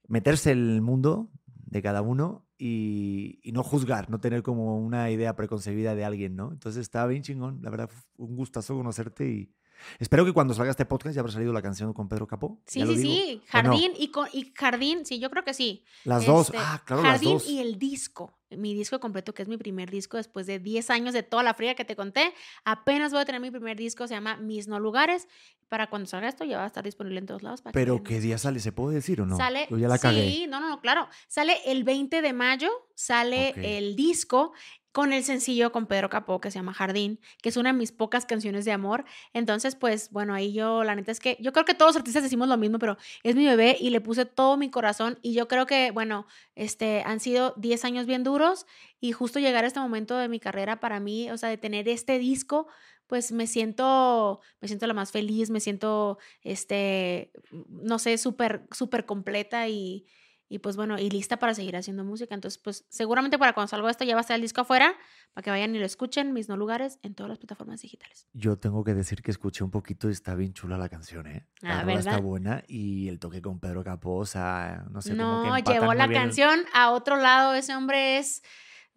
meterse en el mundo de cada uno y, y no juzgar, no tener como una idea preconcebida de alguien, ¿no? Entonces está bien chingón, la verdad, un gustazo conocerte y espero que cuando salga este podcast ya habrá salido la canción con Pedro Capó. Sí, ¿ya lo sí, digo? sí. Jardín y, con, y Jardín, sí, yo creo que sí. Las dos, Este, ah, claro, Jardín las dos. y el disco. Mi disco completo, que es mi primer disco después de 10 años de toda la fría que te conté. Apenas voy a tener mi primer disco, se llama Mis No Lugares. Para cuando salga esto ya va a estar disponible en todos lados. para Pero ¿qué día sale? ¿Se puede decir o no? Sale, Yo ya la cagué. sí, no, no, no, claro. Sale el 20 de mayo, sale el disco con el sencillo con Pedro Capó que se llama Jardín, que es una de mis pocas canciones de amor. Entonces, pues, bueno, ahí yo, la neta es que yo creo que todos los artistas decimos lo mismo, pero es mi bebé y le puse todo mi corazón y yo creo que, bueno, este, han sido 10 años bien duros y justo llegar a este momento de mi carrera para mí, o sea, de tener este disco, pues me siento, me siento la más feliz, me siento, este, no sé, súper, súper completa y, y pues bueno, y lista para seguir haciendo música. Entonces, pues seguramente para cuando salga esto ya va a estar el disco afuera, para que vayan y lo escuchen, mis no lugares, en todas las plataformas digitales. Yo tengo que decir que escuché un poquito y está bien chula la canción, ¿eh? La Ah, rola está ¿verdad? buena y el toque con Pedro Capó, o sea, no sé, como que No, llevó la canción a otro lado. Ese hombre es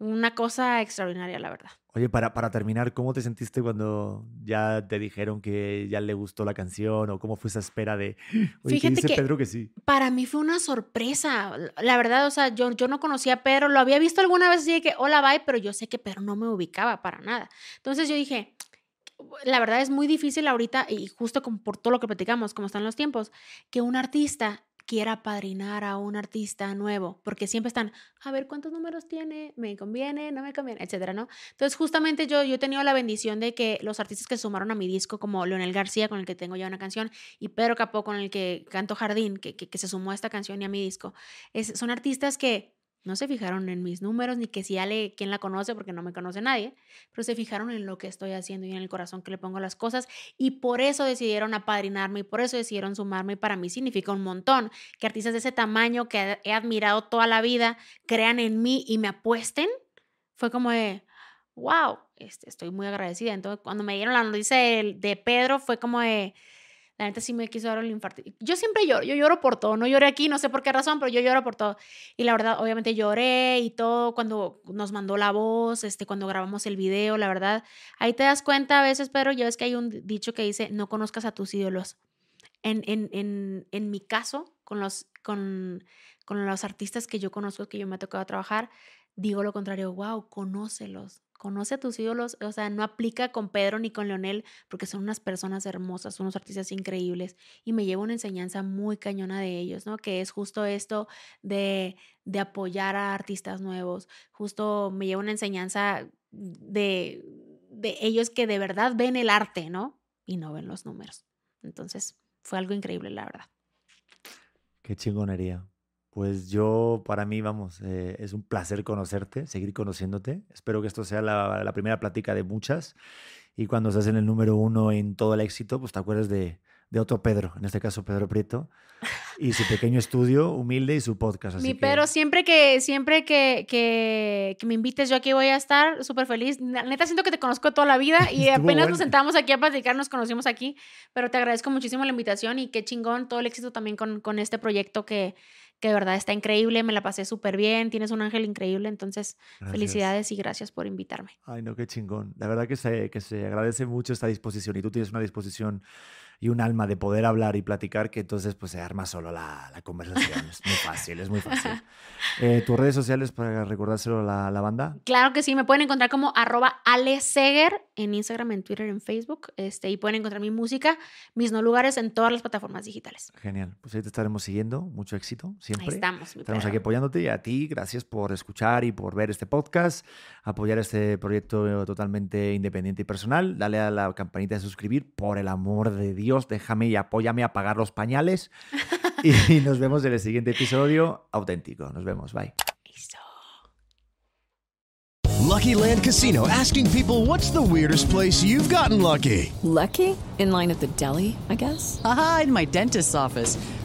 una cosa extraordinaria, la verdad. Oye, para, para terminar, ¿cómo te sentiste cuando ya te dijeron que ya le gustó la canción o cómo fue esa espera de, [gasps] oye, ¿qué Fíjate dice que- Pedro que sí? Para mí fue una sorpresa. La verdad, o sea, yo, yo no conocía a Pedro, lo había visto alguna vez de que hola, bye, pero yo sé que Pedro no me ubicaba para nada. Entonces yo dije, la verdad es muy difícil ahorita, y justo como por todo lo que platicamos, como están los tiempos, que un artista quiera padrinar a un artista nuevo, porque siempre están, a ver cuántos números tiene, me conviene, no me conviene, etcétera, ¿no? Entonces, justamente yo, yo he tenido la bendición de que los artistas que sumaron a mi disco, como Leonel García, con el que tengo ya una canción, y Pedro Capó, con el que canto Jardín, que, que, que se sumó a esta canción y a mi disco, es- son artistas que no se fijaron en mis números, ni que si Ale, quién la conoce, porque no me conoce nadie, pero se fijaron en lo que estoy haciendo y en el corazón que le pongo a las cosas, y por eso decidieron apadrinarme, y por eso decidieron sumarme, y para mí significa un montón que artistas de ese tamaño que he admirado toda la vida crean en mí y me apuesten, fue como de, wow, este, estoy muy agradecida. Entonces, cuando me dieron la noticia de, de Pedro, fue como de, la neta sí me quiso dar el infarto. Yo siempre lloro, yo lloro por todo, no lloré aquí, no sé por qué razón, pero yo lloro por todo. Y la verdad, obviamente lloré y todo cuando nos mandó la voz, este, cuando grabamos el video, la verdad, ahí te das cuenta a veces, pero ya ves que hay un dicho que dice, no conozcas a tus ídolos. En, en, en, en mi caso, con los, con, con los artistas que yo conozco, que yo me ha tocado trabajar, digo lo contrario, wow, conócelos, conoce a tus ídolos, o sea, no aplica con Pedro ni con Leonel, porque son unas personas hermosas, unos artistas increíbles, y me llevo una enseñanza muy cañona de ellos, ¿no? Que es justo esto de, de apoyar a artistas nuevos, justo me llevo una enseñanza de, de ellos que de verdad ven el arte, ¿no? Y no ven los números. Entonces, fue algo increíble, la verdad. Qué chingonería. Pues yo, para mí, vamos, eh, es un placer conocerte, seguir conociéndote. Espero que esto sea la, la primera plática de muchas. Y cuando estés en el número uno en todo el éxito, pues te acuerdes de, de otro Pedro, en este caso Pedro Prieto, y su pequeño estudio humilde y su podcast. Así Mi que- Pedro, siempre que, siempre que, que, que me invites, yo aquí voy a estar súper feliz. Neta, siento que te conozco toda la vida [laughs] y apenas bueno. nos sentamos aquí a platicar, nos conocimos aquí, pero te agradezco muchísimo la invitación y qué chingón todo el éxito también con, con este proyecto que, que de verdad está increíble, me la pasé súper bien, tienes un ángel increíble, entonces Gracias. felicidades y gracias por invitarme. Ay, no, qué chingón. La verdad que se, que se agradece mucho esta disposición y tú tienes una disposición y un alma de poder hablar y platicar que entonces pues se arma solo la, la conversación. es muy fácil, es muy fácil. Eh, ¿Tus redes sociales para recordárselo a la, la banda? Claro que sí, me pueden encontrar como arroba aleseger en Instagram, en Twitter, en Facebook, este, y pueden encontrar mi música, mis no lugares en todas las plataformas digitales. Genial. Pues ahí te estaremos siguiendo. Mucho éxito, siempre. Ahí estamos, mi Estamos Pedro. aquí apoyándote y a ti, gracias por escuchar y por ver este podcast, apoyar este proyecto totalmente independiente y personal. Dale a la campanita de suscribir, por el amor de Dios, Dios, déjame y apóyame a pagar los pañales. [laughs] y nos vemos en el siguiente episodio auténtico. Nos vemos, bye. Lucky Land Casino asking people what's the weirdest place you've gotten lucky. Lucky? In line at the deli, I guess. Aha, in my dentist's office.